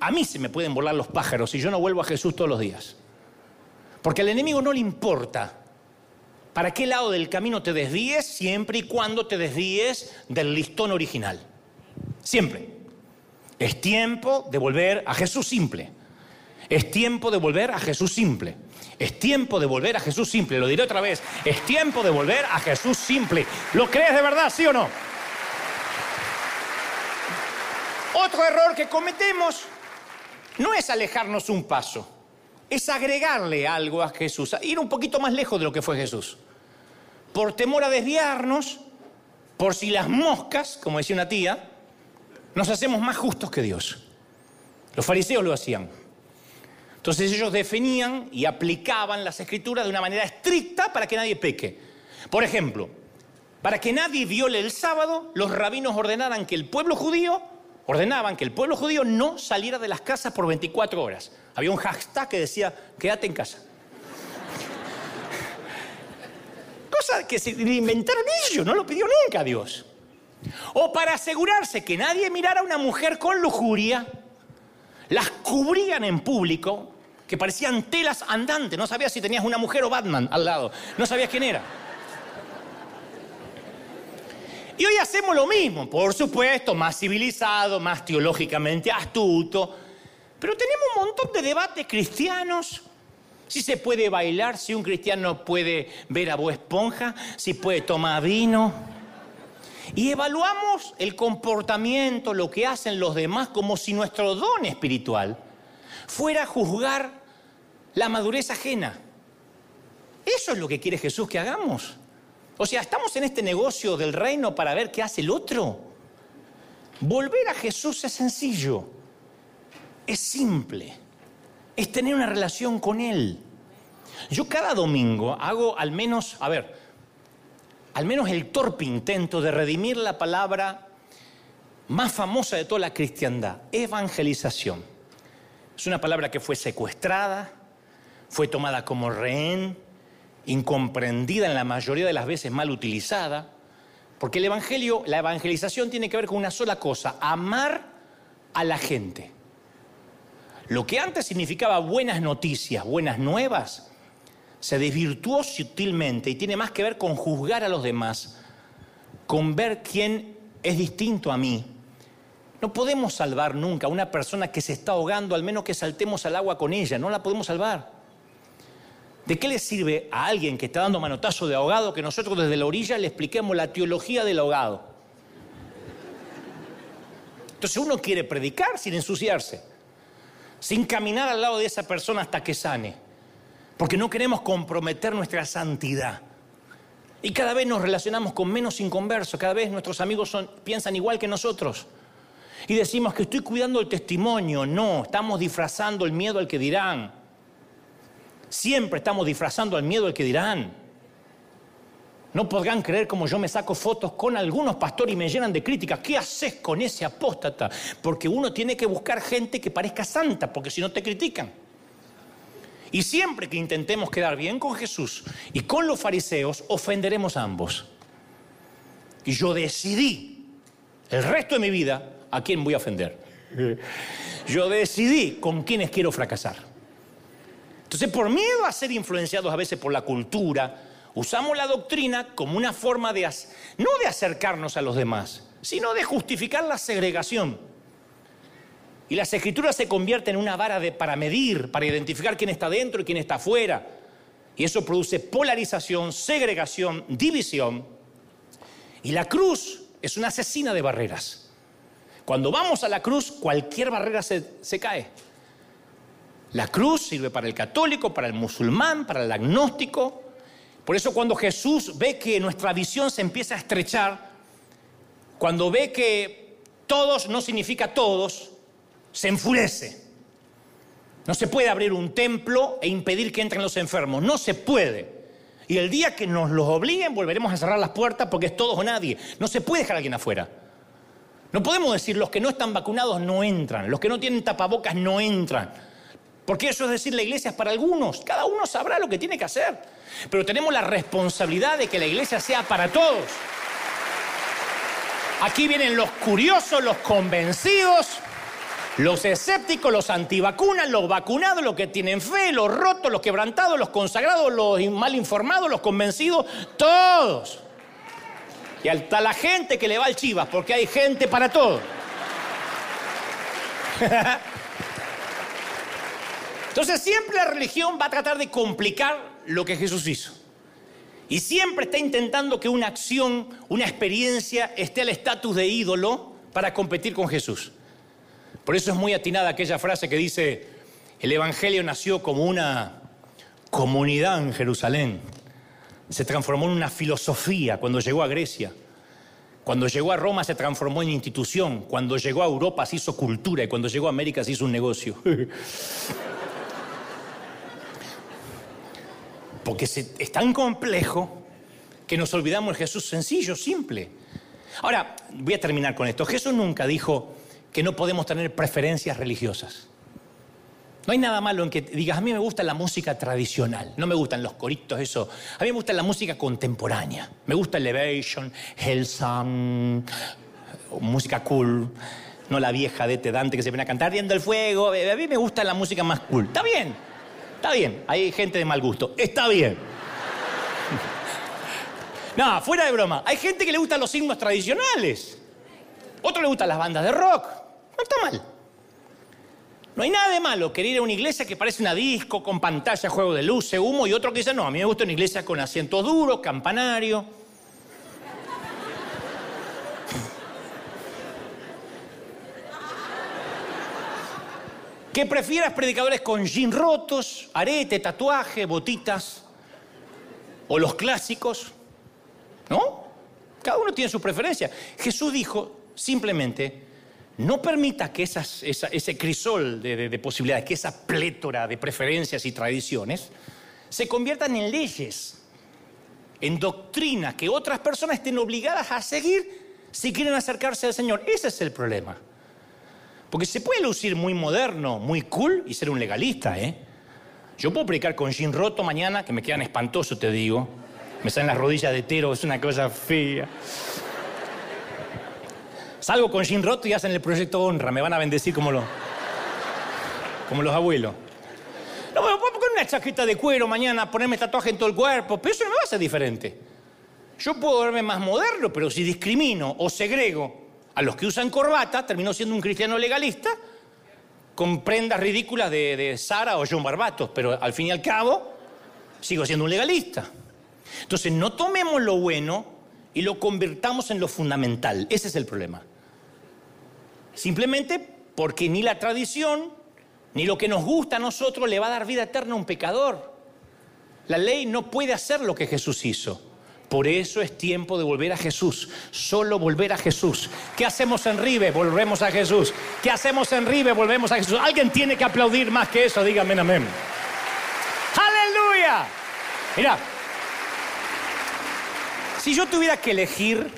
S1: A mí se me pueden volar los pájaros si yo no vuelvo a Jesús todos los días. Porque al enemigo no le importa para qué lado del camino te desvíes siempre y cuando te desvíes del listón original. Siempre. Es tiempo de volver a Jesús simple. Es tiempo de volver a Jesús simple. Es tiempo de volver a Jesús simple. Lo diré otra vez. Es tiempo de volver a Jesús simple. ¿Lo crees de verdad, sí o no? Otro error que cometemos no es alejarnos un paso es agregarle algo a Jesús, ir un poquito más lejos de lo que fue Jesús. Por temor a desviarnos, por si las moscas, como decía una tía, nos hacemos más justos que Dios. Los fariseos lo hacían. Entonces ellos definían y aplicaban las escrituras de una manera estricta para que nadie peque. Por ejemplo, para que nadie viole el sábado, los rabinos ordenaran que el pueblo judío ordenaban que el pueblo judío no saliera de las casas por 24 horas. Había un hashtag que decía, quédate en casa. Cosa que se inventaron ellos, no lo pidió nunca Dios. O para asegurarse que nadie mirara a una mujer con lujuria, las cubrían en público, que parecían telas andantes. No sabías si tenías una mujer o Batman al lado. No sabías quién era. Y hoy hacemos lo mismo, por supuesto, más civilizado, más teológicamente astuto, pero tenemos un montón de debates cristianos. Si se puede bailar, si un cristiano puede ver a Bo Esponja, si puede tomar vino. Y evaluamos el comportamiento, lo que hacen los demás, como si nuestro don espiritual fuera juzgar la madurez ajena. Eso es lo que quiere Jesús que hagamos. O sea, estamos en este negocio del reino para ver qué hace el otro. Volver a Jesús es sencillo, es simple, es tener una relación con Él. Yo cada domingo hago al menos, a ver, al menos el torpe intento de redimir la palabra más famosa de toda la cristiandad, evangelización. Es una palabra que fue secuestrada, fue tomada como rehén, incomprendida en la mayoría de las veces, mal utilizada, porque el Evangelio, la evangelización tiene que ver con una sola cosa, amar a la gente. Lo que antes significaba buenas noticias, buenas nuevas, se desvirtuó sutilmente y tiene más que ver con juzgar a los demás, con ver quién es distinto a mí. No podemos salvar nunca a una persona que se está ahogando, al menos que saltemos al agua con ella, no la podemos salvar. ¿De qué le sirve a alguien que está dando manotazo de ahogado que nosotros desde la orilla le expliquemos la teología del ahogado? Entonces uno quiere predicar sin ensuciarse, sin caminar al lado de esa persona hasta que sane, porque no queremos comprometer nuestra santidad. Y cada vez nos relacionamos con menos inconversos, cada vez nuestros amigos piensan igual que nosotros. Y decimos que estoy cuidando el testimonio. No, estamos disfrazando el miedo al que dirán. Siempre estamos disfrazando el miedo al que dirán. No podrán creer como yo me saco fotos con algunos pastores y me llenan de críticas. ¿Qué haces con ese apóstata? Porque uno tiene que buscar gente que parezca santa, porque si no te critican. Y siempre que intentemos quedar bien con Jesús y con los fariseos, ofenderemos a ambos. Y yo decidí el resto de mi vida a quién voy a ofender. Yo decidí con quiénes quiero fracasar. Entonces, por miedo a ser influenciados a veces por la cultura, usamos la doctrina como una forma de, no de acercarnos a los demás, sino de justificar la segregación. Y las escrituras se convierten en una vara de, para medir, para identificar quién está dentro y quién está afuera. Y eso produce polarización, segregación, división. Y la cruz es una asesina de barreras. Cuando vamos a la cruz, cualquier barrera se, se cae. La cruz sirve para el católico, para el musulmán, para el agnóstico, por eso cuando Jesús ve que nuestra visión se empieza a estrechar, cuando ve que todos no significa todos, se enfurece. No se puede abrir un templo e impedir que entren los enfermos, no se puede. Y el día que nos los obliguen volveremos a cerrar las puertas porque es todos o nadie. No se puede dejar a alguien afuera. No podemos decir los que no están vacunados no entran, los que no tienen tapabocas no entran. Porque eso es decir, la iglesia es para algunos, cada uno sabrá lo que tiene que hacer. Pero tenemos la responsabilidad de que la iglesia sea para todos. Aquí vienen los curiosos, los convencidos, los escépticos, los antivacunas, los vacunados, los que tienen fe, los rotos, los quebrantados, los consagrados, los mal informados, los convencidos, todos. Y hasta la gente que le va al chivas, porque hay gente para todo. Entonces siempre la religión va a tratar de complicar lo que Jesús hizo. Y siempre está intentando que una acción, una experiencia esté al estatus de ídolo para competir con Jesús. Por eso es muy atinada aquella frase que dice, el Evangelio nació como una comunidad en Jerusalén. Se transformó en una filosofía cuando llegó a Grecia. Cuando llegó a Roma se transformó en institución. Cuando llegó a Europa se hizo cultura y cuando llegó a América se hizo un negocio. Porque es tan complejo que nos olvidamos el Jesús sencillo, simple. Ahora, voy a terminar con esto. Jesús nunca dijo que no podemos tener preferencias religiosas. No hay nada malo en que digas, a mí me gusta la música tradicional, no me gustan los coritos, eso. A mí me gusta la música contemporánea. Me gusta Elevation, Hellsong, música cool, no la vieja de Dante que se viene a cantar viendo el fuego. A mí me gusta la música más cool. Está bien, Está bien, hay gente de mal gusto. Está bien. No, fuera de broma. Hay gente que le gustan los himnos tradicionales. Otro le gustan las bandas de rock. No está mal. No hay nada de malo querer ir a una iglesia que parece una disco, con pantalla, juego de luces, humo, y otro que dice, no, a mí me gusta una iglesia con asientos duros, campanario. Que prefieras predicadores con jean rotos, arete, tatuaje, botitas, o los clásicos, ¿no? Cada uno tiene su preferencia. Jesús dijo simplemente, no permita que ese crisol de, de posibilidades, que esa plétora de preferencias y tradiciones se conviertan en leyes, en doctrinas que otras personas estén obligadas a seguir si quieren acercarse al Señor. Ese es el problema. Porque se puede lucir muy moderno, muy cool y ser un legalista, ¿eh? Yo puedo predicar con jean roto mañana, que me quedan espantosos, te digo. Me salen las rodillas de tero, es una cosa fea. Salgo con jean roto y hacen el proyecto honra, me van a bendecir como los, como los abuelos. No, me puedo poner una chaqueta de cuero mañana, ponerme tatuaje en todo el cuerpo, pero eso no me va a ser diferente. Yo puedo verme más moderno, pero si discrimino o segrego a los que usan corbata, terminó siendo un cristiano legalista con prendas ridículas de, Sara o John Barbatos, pero al fin y al cabo sigo siendo un legalista. Entonces, no tomemos lo bueno y lo convirtamos en lo fundamental. Ese es el problema. Simplemente porque ni la tradición, ni lo que nos gusta a nosotros le va a dar vida eterna a un pecador. La ley no puede hacer lo que Jesús hizo. Por eso es tiempo de volver a Jesús, solo volver a Jesús. ¿Qué hacemos en Ribe? Volvemos a Jesús. ¿Qué hacemos en Ribe? Volvemos a Jesús. Alguien tiene que aplaudir más que eso, díganme amén. Aleluya. Mira, si yo tuviera que elegir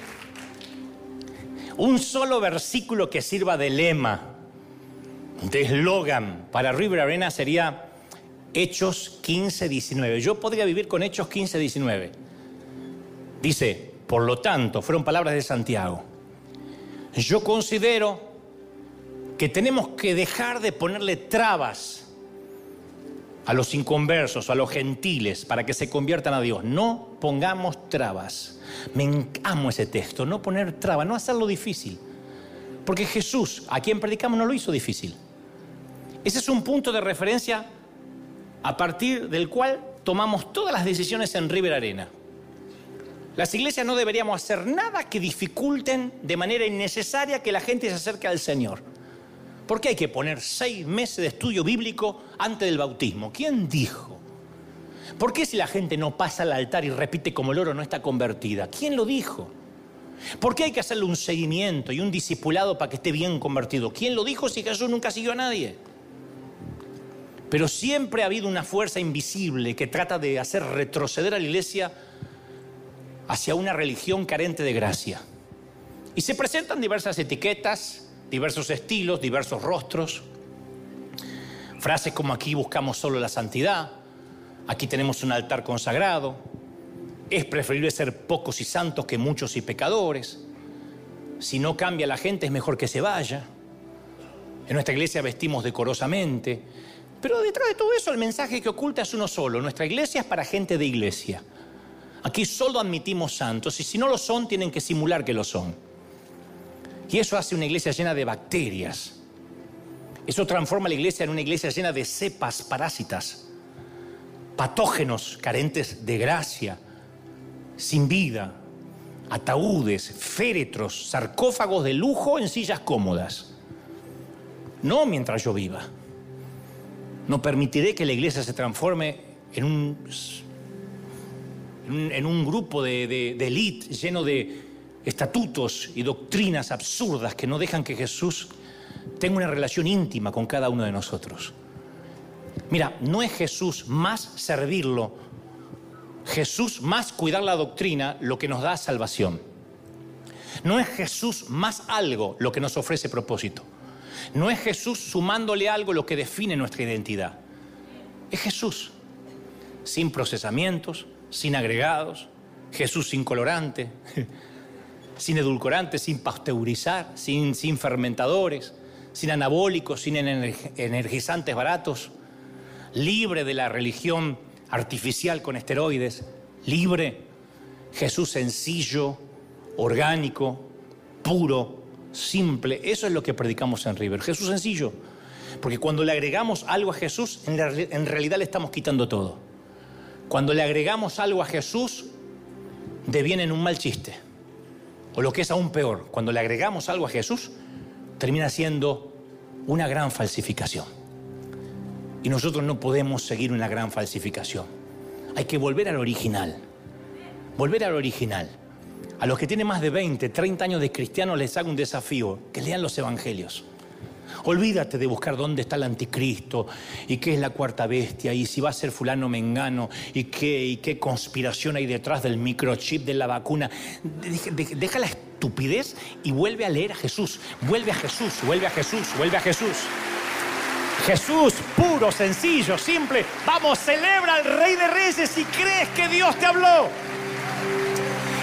S1: un solo versículo que sirva de lema, de eslogan para River Arena sería Hechos 15, 19. Yo podría vivir con Hechos 15, 19. Dice, por lo tanto, fueron palabras de Santiago. Yo considero que tenemos que dejar de ponerle trabas a los inconversos, a los gentiles, para que se conviertan a Dios. No pongamos trabas. Me amo ese texto, no poner trabas, no hacerlo difícil. Porque Jesús, a quien predicamos, no lo hizo difícil. Ese es un punto de referencia a partir del cual tomamos todas las decisiones en River Arena. Las iglesias no deberíamos hacer nada que dificulten de manera innecesaria que la gente se acerque al Señor. ¿Por qué hay que poner seis meses de estudio bíblico antes del bautismo? ¿Quién dijo? ¿Por qué si la gente no pasa al altar y repite como el oro no está convertida? ¿Quién lo dijo? ¿Por qué hay que hacerle un seguimiento y un discipulado para que esté bien convertido? ¿Quién lo dijo si Jesús nunca siguió a nadie? Pero siempre ha habido una fuerza invisible que trata de hacer retroceder a la iglesia hacia una religión carente de gracia. Y se presentan diversas etiquetas, diversos estilos, diversos rostros. Frases como aquí buscamos solo la santidad, aquí tenemos un altar consagrado, es preferible ser pocos y santos que muchos y pecadores. Si no cambia la gente es mejor que se vaya. En nuestra iglesia vestimos decorosamente, pero detrás de todo eso el mensaje que oculta es uno solo. Nuestra iglesia es para gente de iglesia. Aquí solo admitimos santos y si no lo son tienen que simular que lo son. Y eso hace una iglesia llena de bacterias. Eso transforma la iglesia en una iglesia llena de cepas parásitas, patógenos carentes de gracia, sin vida, ataúdes, féretros, sarcófagos de lujo en sillas cómodas. No mientras yo viva. No permitiré que la iglesia se transforme en un, en un, grupo de, de, de elite lleno de estatutos y doctrinas absurdas que no dejan que Jesús tenga una relación íntima con cada uno de nosotros. Mira, no es Jesús más servirlo, Jesús más cuidar la doctrina lo que nos da salvación. No es Jesús más algo lo que nos ofrece propósito. No es Jesús sumándole algo lo que define nuestra identidad. Es Jesús, sin procesamientos, sin agregados, Jesús sin colorante, sin edulcorantes, sin pasteurizar, sin, sin fermentadores, sin anabólicos, sin energizantes baratos, libre de la religión artificial con esteroides, libre, Jesús sencillo, orgánico, puro, simple. Eso es lo que predicamos en River. Jesús sencillo. Porque cuando le agregamos algo a Jesús, en, en realidad le estamos quitando todo. Cuando le agregamos algo a Jesús, deviene en un mal chiste. O lo que es aún peor, cuando le agregamos algo a Jesús, termina siendo una gran falsificación. Y nosotros no podemos seguir una gran falsificación. Hay que volver al original. Volver al original. A los que tienen más de 20, 30 años de cristiano les hago un desafío, que lean los evangelios. Olvídate de buscar dónde está el anticristo y qué es la cuarta bestia y si va a ser fulano mengano y qué, y qué conspiración hay detrás del microchip de la vacuna. Deja la estupidez y vuelve a leer a Jesús. Vuelve a Jesús, vuelve a Jesús, vuelve a Jesús. Jesús, puro, sencillo, simple. Vamos, celebra al Rey de Reyes si crees que Dios te habló.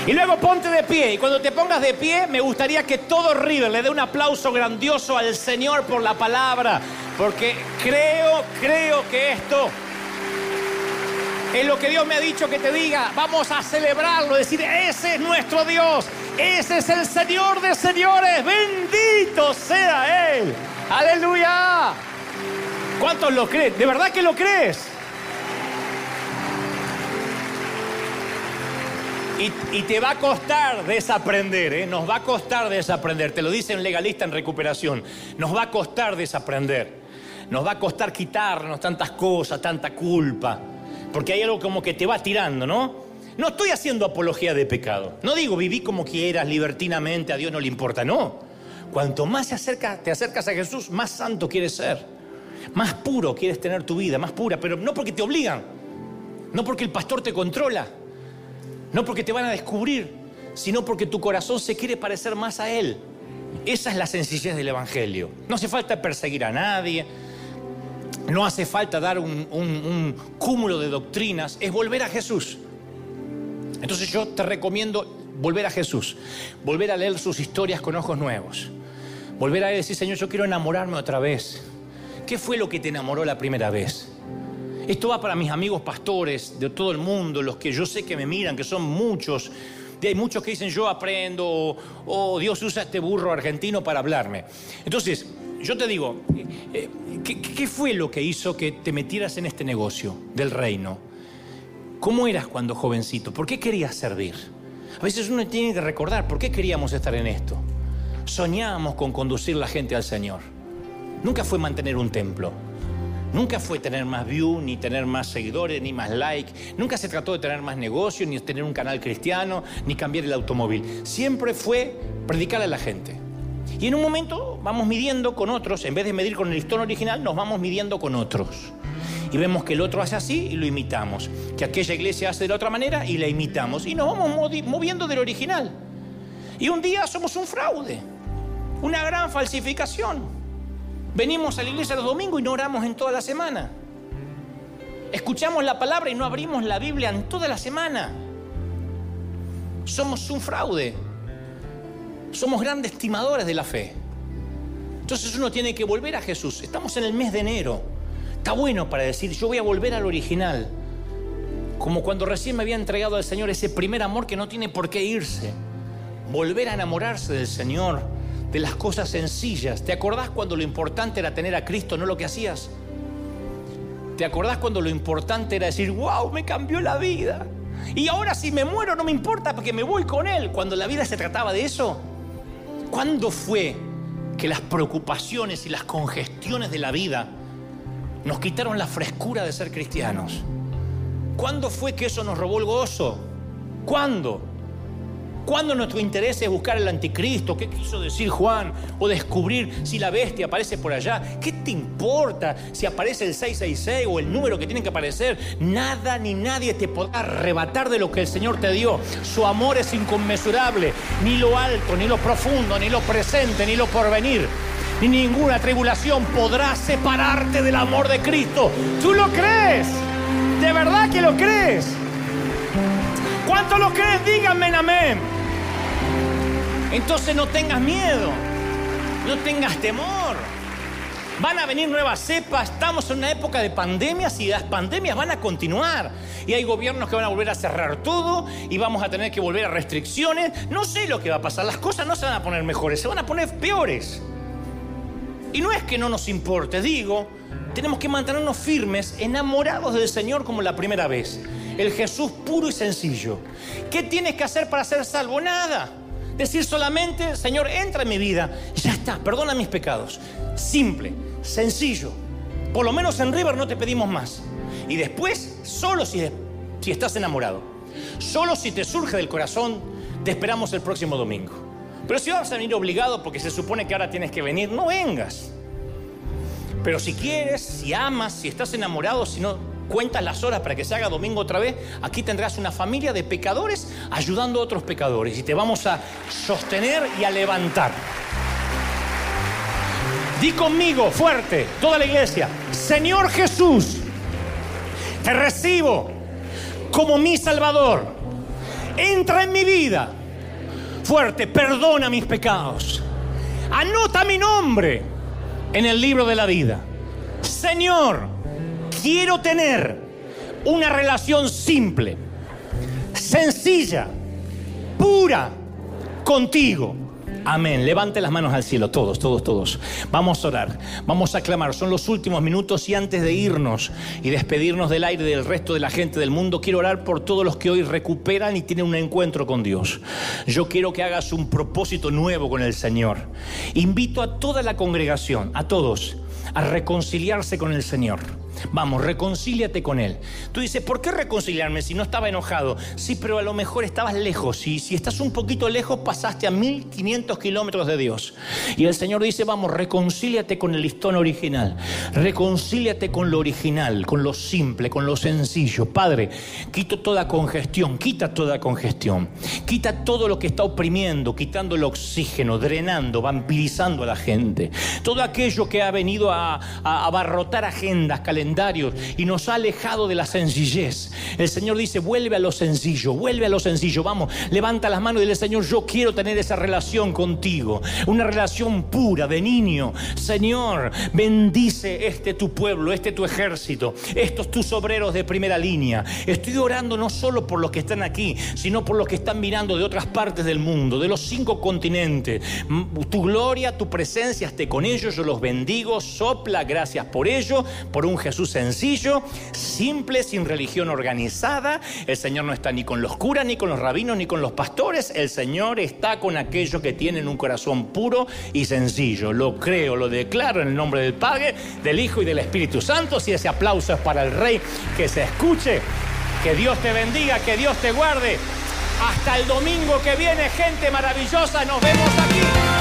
S1: Y luego ponte de pie. Y cuando te pongas de pie, me gustaría que todo River le dé un aplauso grandioso al Señor por la palabra. Porque creo, creo que esto es lo que Dios me ha dicho que te diga. Vamos a celebrarlo, decir, ese es nuestro Dios. Ese es el Señor de señores. Bendito sea Él. Aleluya. ¿Cuántos lo creen? ¿De verdad que lo crees? Y, te va a costar desaprender, ¿eh? nos va a costar desaprender. Te lo dice un legalista en recuperación. Nos va a costar desaprender. Nos va a costar quitarnos tantas cosas, tanta culpa. Porque hay algo como que te va tirando, ¿no? No estoy haciendo apología de pecado. No digo viví como quieras, libertinamente, a Dios no le importa. No. Cuanto más te acercas a Jesús, más santo quieres ser. Más puro quieres tener tu vida, más pura. Pero no porque te obligan. No porque el pastor te controla no porque te van a descubrir, sino porque tu corazón se quiere parecer más a Él. Esa es la sencillez del Evangelio. No hace falta perseguir a nadie, no hace falta dar un, cúmulo de doctrinas, es volver a Jesús. Entonces yo te recomiendo volver a Jesús, volver a leer sus historias con ojos nuevos, volver a decir, Señor, yo quiero enamorarme otra vez. ¿Qué fue lo que te enamoró la primera vez? Esto va para mis amigos pastores de todo el mundo, los que yo sé que me miran, que son muchos. Hay muchos que dicen yo aprendo o, Dios usa este burro argentino para hablarme. Entonces, yo te digo, eh, ¿qué, fue lo que hizo que te metieras en este negocio del reino? ¿Cómo eras cuando jovencito? ¿Por qué querías servir? A veces uno tiene que recordar por qué queríamos estar en esto. Soñábamos con conducir la gente al Señor. Nunca fue mantener un templo. Nunca fue tener más views, ni tener más seguidores, ni más likes. Nunca se trató de tener más negocio, ni tener un canal cristiano, ni cambiar el automóvil. Siempre fue predicar a la gente. Y en un momento vamos midiendo con otros, en vez de medir con el listón original, nos vamos midiendo con otros. Y vemos que el otro hace así y lo imitamos. Que aquella iglesia hace de otra manera y la imitamos. Y nos vamos moviendo del original. Y un día somos un fraude, una gran falsificación. Venimos a la iglesia los domingos y no oramos en toda la semana. Escuchamos la palabra y no abrimos la Biblia en toda la semana. Somos un fraude. Somos grandes estimadores de la fe. Entonces uno tiene que volver a Jesús. Estamos en el mes de enero. Está bueno para decir, yo voy a volver al original. Como cuando recién me había entregado al Señor ese primer amor que no tiene por qué irse. Volver a enamorarse del Señor de las cosas sencillas. ¿Te acordás cuando lo importante era tener a Cristo, no lo que hacías? ¿Te acordás cuando lo importante era decir, wow, me cambió la vida? Y ahora si me muero no me importa porque me voy con Él. Cuando la vida se trataba de eso. ¿Cuándo fue que las preocupaciones y las congestiones de la vida nos quitaron la frescura de ser cristianos? ¿Cuándo fue que eso nos robó el gozo? ¿Cuándo? ¿Cuándo nuestro interés es buscar el anticristo? ¿Qué quiso decir Juan? O descubrir si la bestia aparece por allá. ¿Qué te importa si aparece el 666 o el número que tiene que aparecer? Nada ni nadie te podrá arrebatar de lo que el Señor te dio. Su amor es inconmensurable. Ni lo alto, ni lo profundo, ni lo presente, ni lo porvenir. Ni ninguna tribulación podrá separarte del amor de Cristo. ¿Tú lo crees? ¿De verdad que lo crees? ¿Cuánto lo crees? Díganme amén. Entonces no tengas miedo, no tengas temor. Van a venir nuevas cepas, estamos en una época de pandemias y las pandemias van a continuar. Y hay gobiernos que van a volver a cerrar todo y vamos a tener que volver a restricciones. No sé lo que va a pasar, las cosas no se van a poner mejores, se van a poner peores. Y no es que no nos importe, digo, tenemos que mantenernos firmes, enamorados del Señor como la primera vez el Jesús puro y sencillo. ¿Qué tienes que hacer para ser salvo? Nada. Decir solamente, Señor, entra en mi vida ya está, perdona mis pecados. Simple, sencillo. Por lo menos en River no te pedimos más. Y después, solo si, si estás enamorado, solo si te surge del corazón, te esperamos el próximo domingo. Pero si vas a venir obligado porque se supone que ahora tienes que venir, no vengas. Pero si quieres, si amas, si estás enamorado, si no, cuentas las horas para que se haga domingo otra vez, aquí tendrás una familia de pecadores ayudando a otros pecadores y te vamos a sostener y a levantar. Di conmigo fuerte, toda la iglesia, Señor Jesús, te recibo como mi Salvador. Entra en mi vida. Fuerte, perdona mis pecados. Anota mi nombre en el libro de la vida. Señor, quiero tener una relación simple, sencilla, pura contigo. Amén. Levante las manos al cielo, todos, todos, todos. Vamos a orar, vamos a clamar. Son los últimos minutos y antes de irnos y despedirnos del aire del resto de la gente del mundo, quiero orar por todos los que hoy recuperan y tienen un encuentro con Dios. Yo quiero que hagas un propósito nuevo con el Señor. Invito a toda la congregación, a todos, a reconciliarse con el Señor. Vamos, reconcíliate con Él. Tú dices, ¿por qué reconciliarme si no estaba enojado? Sí, pero a lo mejor estabas lejos. Y si estás un poquito lejos, pasaste a 1500 kilómetros de Dios. Y el Señor dice, vamos, reconcíliate con el listón original. Reconcíliate con lo original, con lo simple, con lo sencillo. Padre, quito toda congestión, quita toda congestión. Quita todo lo que está oprimiendo, quitando el oxígeno, drenando, vampirizando a la gente. Todo aquello que ha venido a, a abarrotar agendas, calendarios y nos ha alejado de la sencillez. El Señor dice, vuelve a lo sencillo, vuelve a lo sencillo. Vamos, levanta las manos y dile, Señor, yo quiero tener esa relación contigo. Una relación pura de niño. Señor, bendice este tu pueblo, este tu ejército, estos tus obreros de primera línea. Estoy orando no solo por los que están aquí, sino por los que están mirando de otras partes del mundo, de los cinco continentes. Tu gloria, tu presencia esté con ellos. Yo los bendigo. Sopla, gracias por ello, por un Jesús Jesús sencillo, simple, sin religión organizada. El Señor no está ni con los curas, ni con los rabinos, ni con los pastores. El Señor está con aquellos que tienen un corazón puro y sencillo. Lo creo, lo declaro en el nombre del Padre, del Hijo y del Espíritu Santo. Si ese aplauso es para el Rey, que se escuche. Que Dios te bendiga, que Dios te guarde. Hasta el domingo que viene, gente maravillosa. Nos vemos aquí.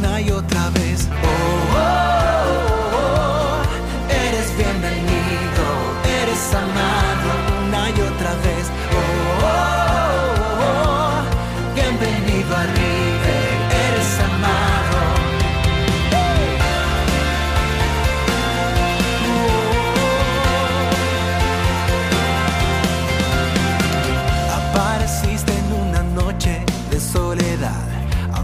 S2: una y otra vez. Oh, oh, oh, eres bienvenido, eres amado una y otra vez.